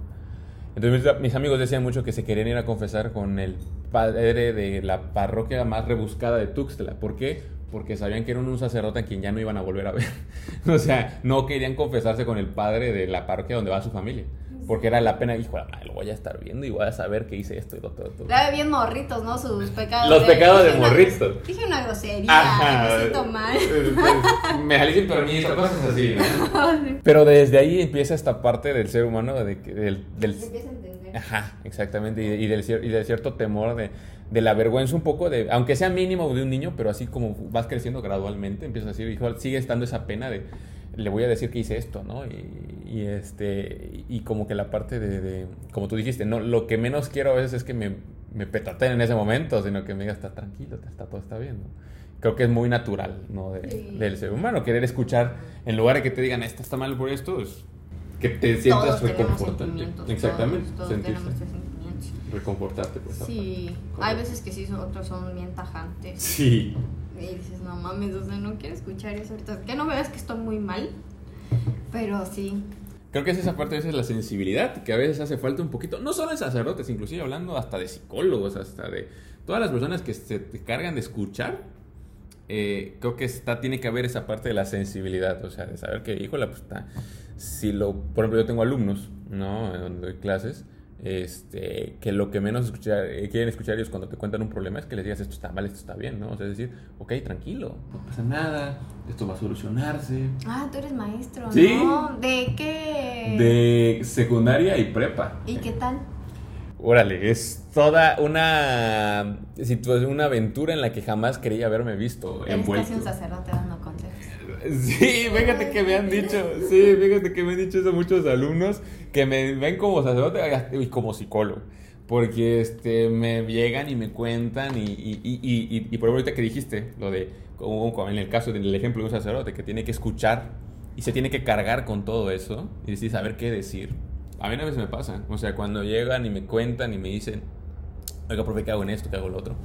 Entonces mis, mis amigos decían mucho que se querían ir a confesar con el padre de la parroquia más rebuscada de Tuxtla. ¿Por qué? Porque sabían que era un sacerdote a quien ya no iban a volver a ver. o sea, no querían confesarse con el padre de la parroquia donde va su familia. Porque era la pena, hijo, madre, lo voy a estar viendo y voy a saber que hice esto y lo. Ya bien morritos, ¿no? Sus pecados. Los pecados de una- morritos. Dije una grosería, Ajá. me siento mal. Me salí sin permiso, cosas así, ¿no? Pero desde ahí empieza esta parte del ser humano, de, que- del, del, empieza a entender. Ajá, exactamente. Y, y del, y del cierto temor de, de la vergüenza un poco, de aunque sea mínimo de un niño, pero así como vas creciendo gradualmente, empiezas a decir, hijo, sigue estando esa pena de, le voy a decir que hice esto, ¿no? Y, y, este, y como que la parte de, de- como tú dijiste, no, lo que menos quiero a veces es que me, me petateen en ese momento, sino que me diga, está tranquilo, está, todo está bien, ¿no? Creo que es muy natural, ¿no? De- Sí. Del ser humano, querer escuchar, en lugar de que te digan, esto está mal por esto, es que te sientas Todos reconfortante. Exactamente, Todos, todos sentirse reconfortarte por esa Sí, parte. hay veces que sí, otros son bien tajantes. Sí. Y dices, no mames, o sea, no quiero escuchar eso ahorita. Que no veas que estoy muy mal, pero sí. Creo que es esa parte, esa es la sensibilidad, que a veces hace falta un poquito, no solo de sacerdotes, inclusive hablando hasta de psicólogos, hasta de todas las personas que se te cargan de escuchar, eh, creo que está, tiene que haber esa parte de la sensibilidad, o sea, de saber que, híjole, pues está, si lo, por ejemplo, yo tengo alumnos, ¿no? Donde doy clases, este, que lo que menos escuchar, eh, quieren escuchar ellos cuando te cuentan un problema es que les digas esto está mal, esto está bien, ¿no? O sea, es decir, ok, tranquilo, no pasa nada, esto va a solucionarse. Ah, tú eres maestro, Sí. ¿no? ¿De qué? De secundaria y prepa. ¿Y qué tal? Órale, es toda una situación, una aventura en la que jamás creí haberme visto Eres envuelto. casi un sacerdote dando. Sí, fíjate que me han dicho, sí, fíjate que me han dicho eso muchos alumnos que me ven como sacerdote y como psicólogo. Porque este, me llegan y me cuentan y, y, y, y, por ejemplo ahorita que dijiste, lo de, como, en el caso del ejemplo de un sacerdote que tiene que escuchar y se tiene que cargar con todo eso y decir, saber qué decir. A mí a veces me pasa, o sea, cuando llegan y me cuentan y me dicen, oiga, profe, ¿qué hago en esto? ¿Qué hago en lo otro?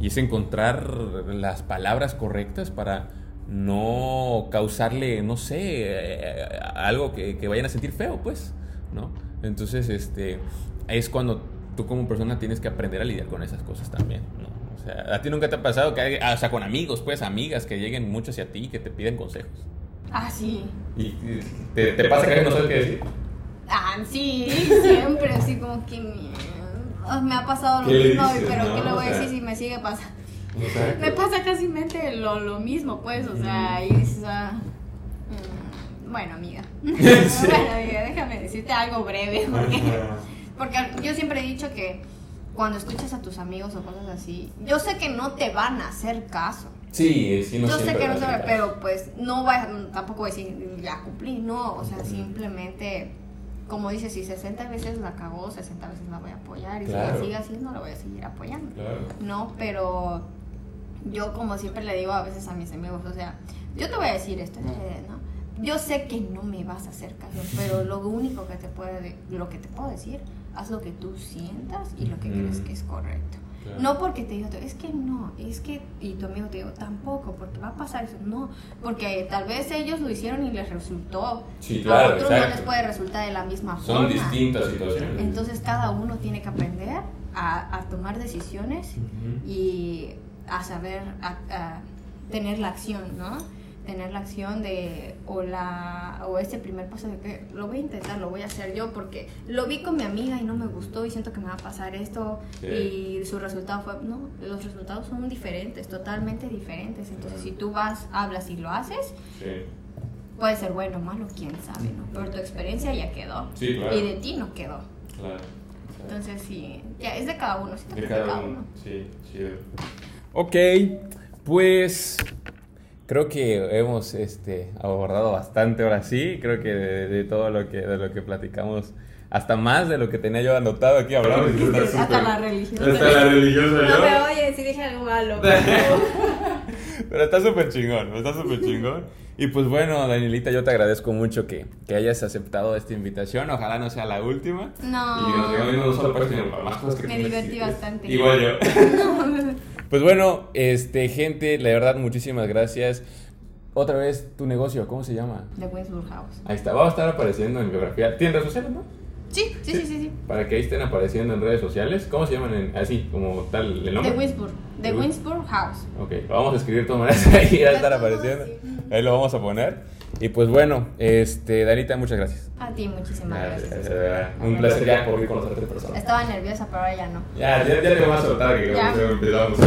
Y es encontrar las palabras correctas para no causarle, no sé, eh, algo que, que vayan a sentir feo, pues, ¿no? Entonces, este, es cuando tú como persona tienes que aprender a lidiar con esas cosas también, ¿no? O sea, a ti nunca te ha pasado que, hay- o sea, con amigos, pues, amigas que lleguen mucho hacia ti y que te piden consejos. Ah, sí. Y y te, te pasa que no sabes qué decir. Ah, sí, siempre, así como que me, me ha pasado lo ¿Qué le mismo, dices, pero no? ¿qué le voy O a sea, decir si me sigue pasando? Me pasa casi mente lo, lo mismo, pues, o sea, y dices, ah, mm, bueno, amiga. Sí. Bueno, amiga, déjame decirte algo breve, porque, porque yo siempre he dicho que cuando escuchas a tus amigos o cosas así, yo sé que no te van a hacer caso. Sí, sí, no yo sé que no se pero pues no va, tampoco voy a decir ya cumplí, no, o sea, simplemente, como dices, si 60 veces la cagó, 60 veces la voy a apoyar, y Claro. si la sigue haciendo, la voy a seguir apoyando. Claro. No, pero yo como siempre le digo a veces a mis amigos, o sea, yo te voy a decir esto, eh, ¿no? Yo sé que no me vas a hacer caso, pero lo único que te puede, lo que te puedo decir, haz lo que tú sientas y lo que Mm. crees que es correcto. Claro. No porque te diga, es que no, es que, y tu amigo te digo, tampoco, porque va a pasar eso, no, porque tal vez ellos lo hicieron y les resultó, Sí, claro, a otros no les puede resultar de la misma Son forma. distintas situaciones. Entonces cada uno tiene que aprender a, a tomar decisiones y a saber a- a tener la acción, ¿no? Tener la acción de, o, la, o ese primer paso de que lo voy a intentar, lo voy a hacer yo, porque lo vi con mi amiga y no me gustó y siento que me va a pasar esto Sí. y su resultado fue, no, los resultados son diferentes, totalmente diferentes. Entonces, si tú vas, hablas y lo haces, Sí. puede ser bueno o malo, quién sabe, ¿no? Pero tu experiencia ya quedó Sí, claro. y de ti no quedó. Claro. Entonces, sí, ya es de cada uno, siento De cada cada uno. uno. Sí, chido. Ok, pues creo que hemos este, abordado bastante ahora sí. Creo que de, de todo lo que, de lo que platicamos, hasta más de lo que tenía yo anotado aquí hablamos. Hasta súper- la religión. Hasta la religiosa No yo. me oye si dije algo malo. Pero está súper chingón, está súper chingón. Y pues bueno, Danielita, yo te agradezco mucho que, que hayas aceptado esta invitación. Ojalá no sea la última. No. Y que nos más cosas que Me divertí bastante. Igual yo. Pues bueno, este, gente, la verdad, muchísimas gracias. Otra vez, tu negocio, ¿cómo se llama? De Winsburg House. Ahí está, va a estar apareciendo en biografía. ¿Tienes redes sociales, no? Sí, sí, sí, sí. sí. Para que ahí estén apareciendo en redes sociales. ¿Cómo se llaman? En- así, como tal, el nombre. De Winsburg. Wins- Winsburg House. Ok, lo vamos a escribir de todas maneras ahí, va a estar apareciendo. Ahí lo vamos a poner. Y pues bueno, este, Danita, muchas gracias. A ti, muchísimas gracias. verdad. Un placer ya por ir conocerte en persona. Estaba nerviosa, pero ahora ya no. Ya, ya, ya te vamos a soltar que Ya. como empezamos.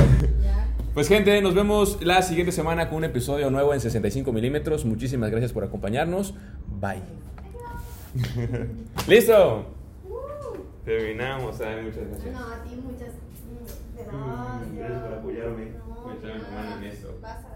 Ya. Pues gente, nos vemos la siguiente semana con un episodio nuevo en 65 milímetros. Muchísimas gracias por acompañarnos. Bye. ¿Listo? Terminamos, ay, muchas gracias. No, a ti muchas Mm, gracias por apoyarme. Me echaron la mano en esto. Vas a-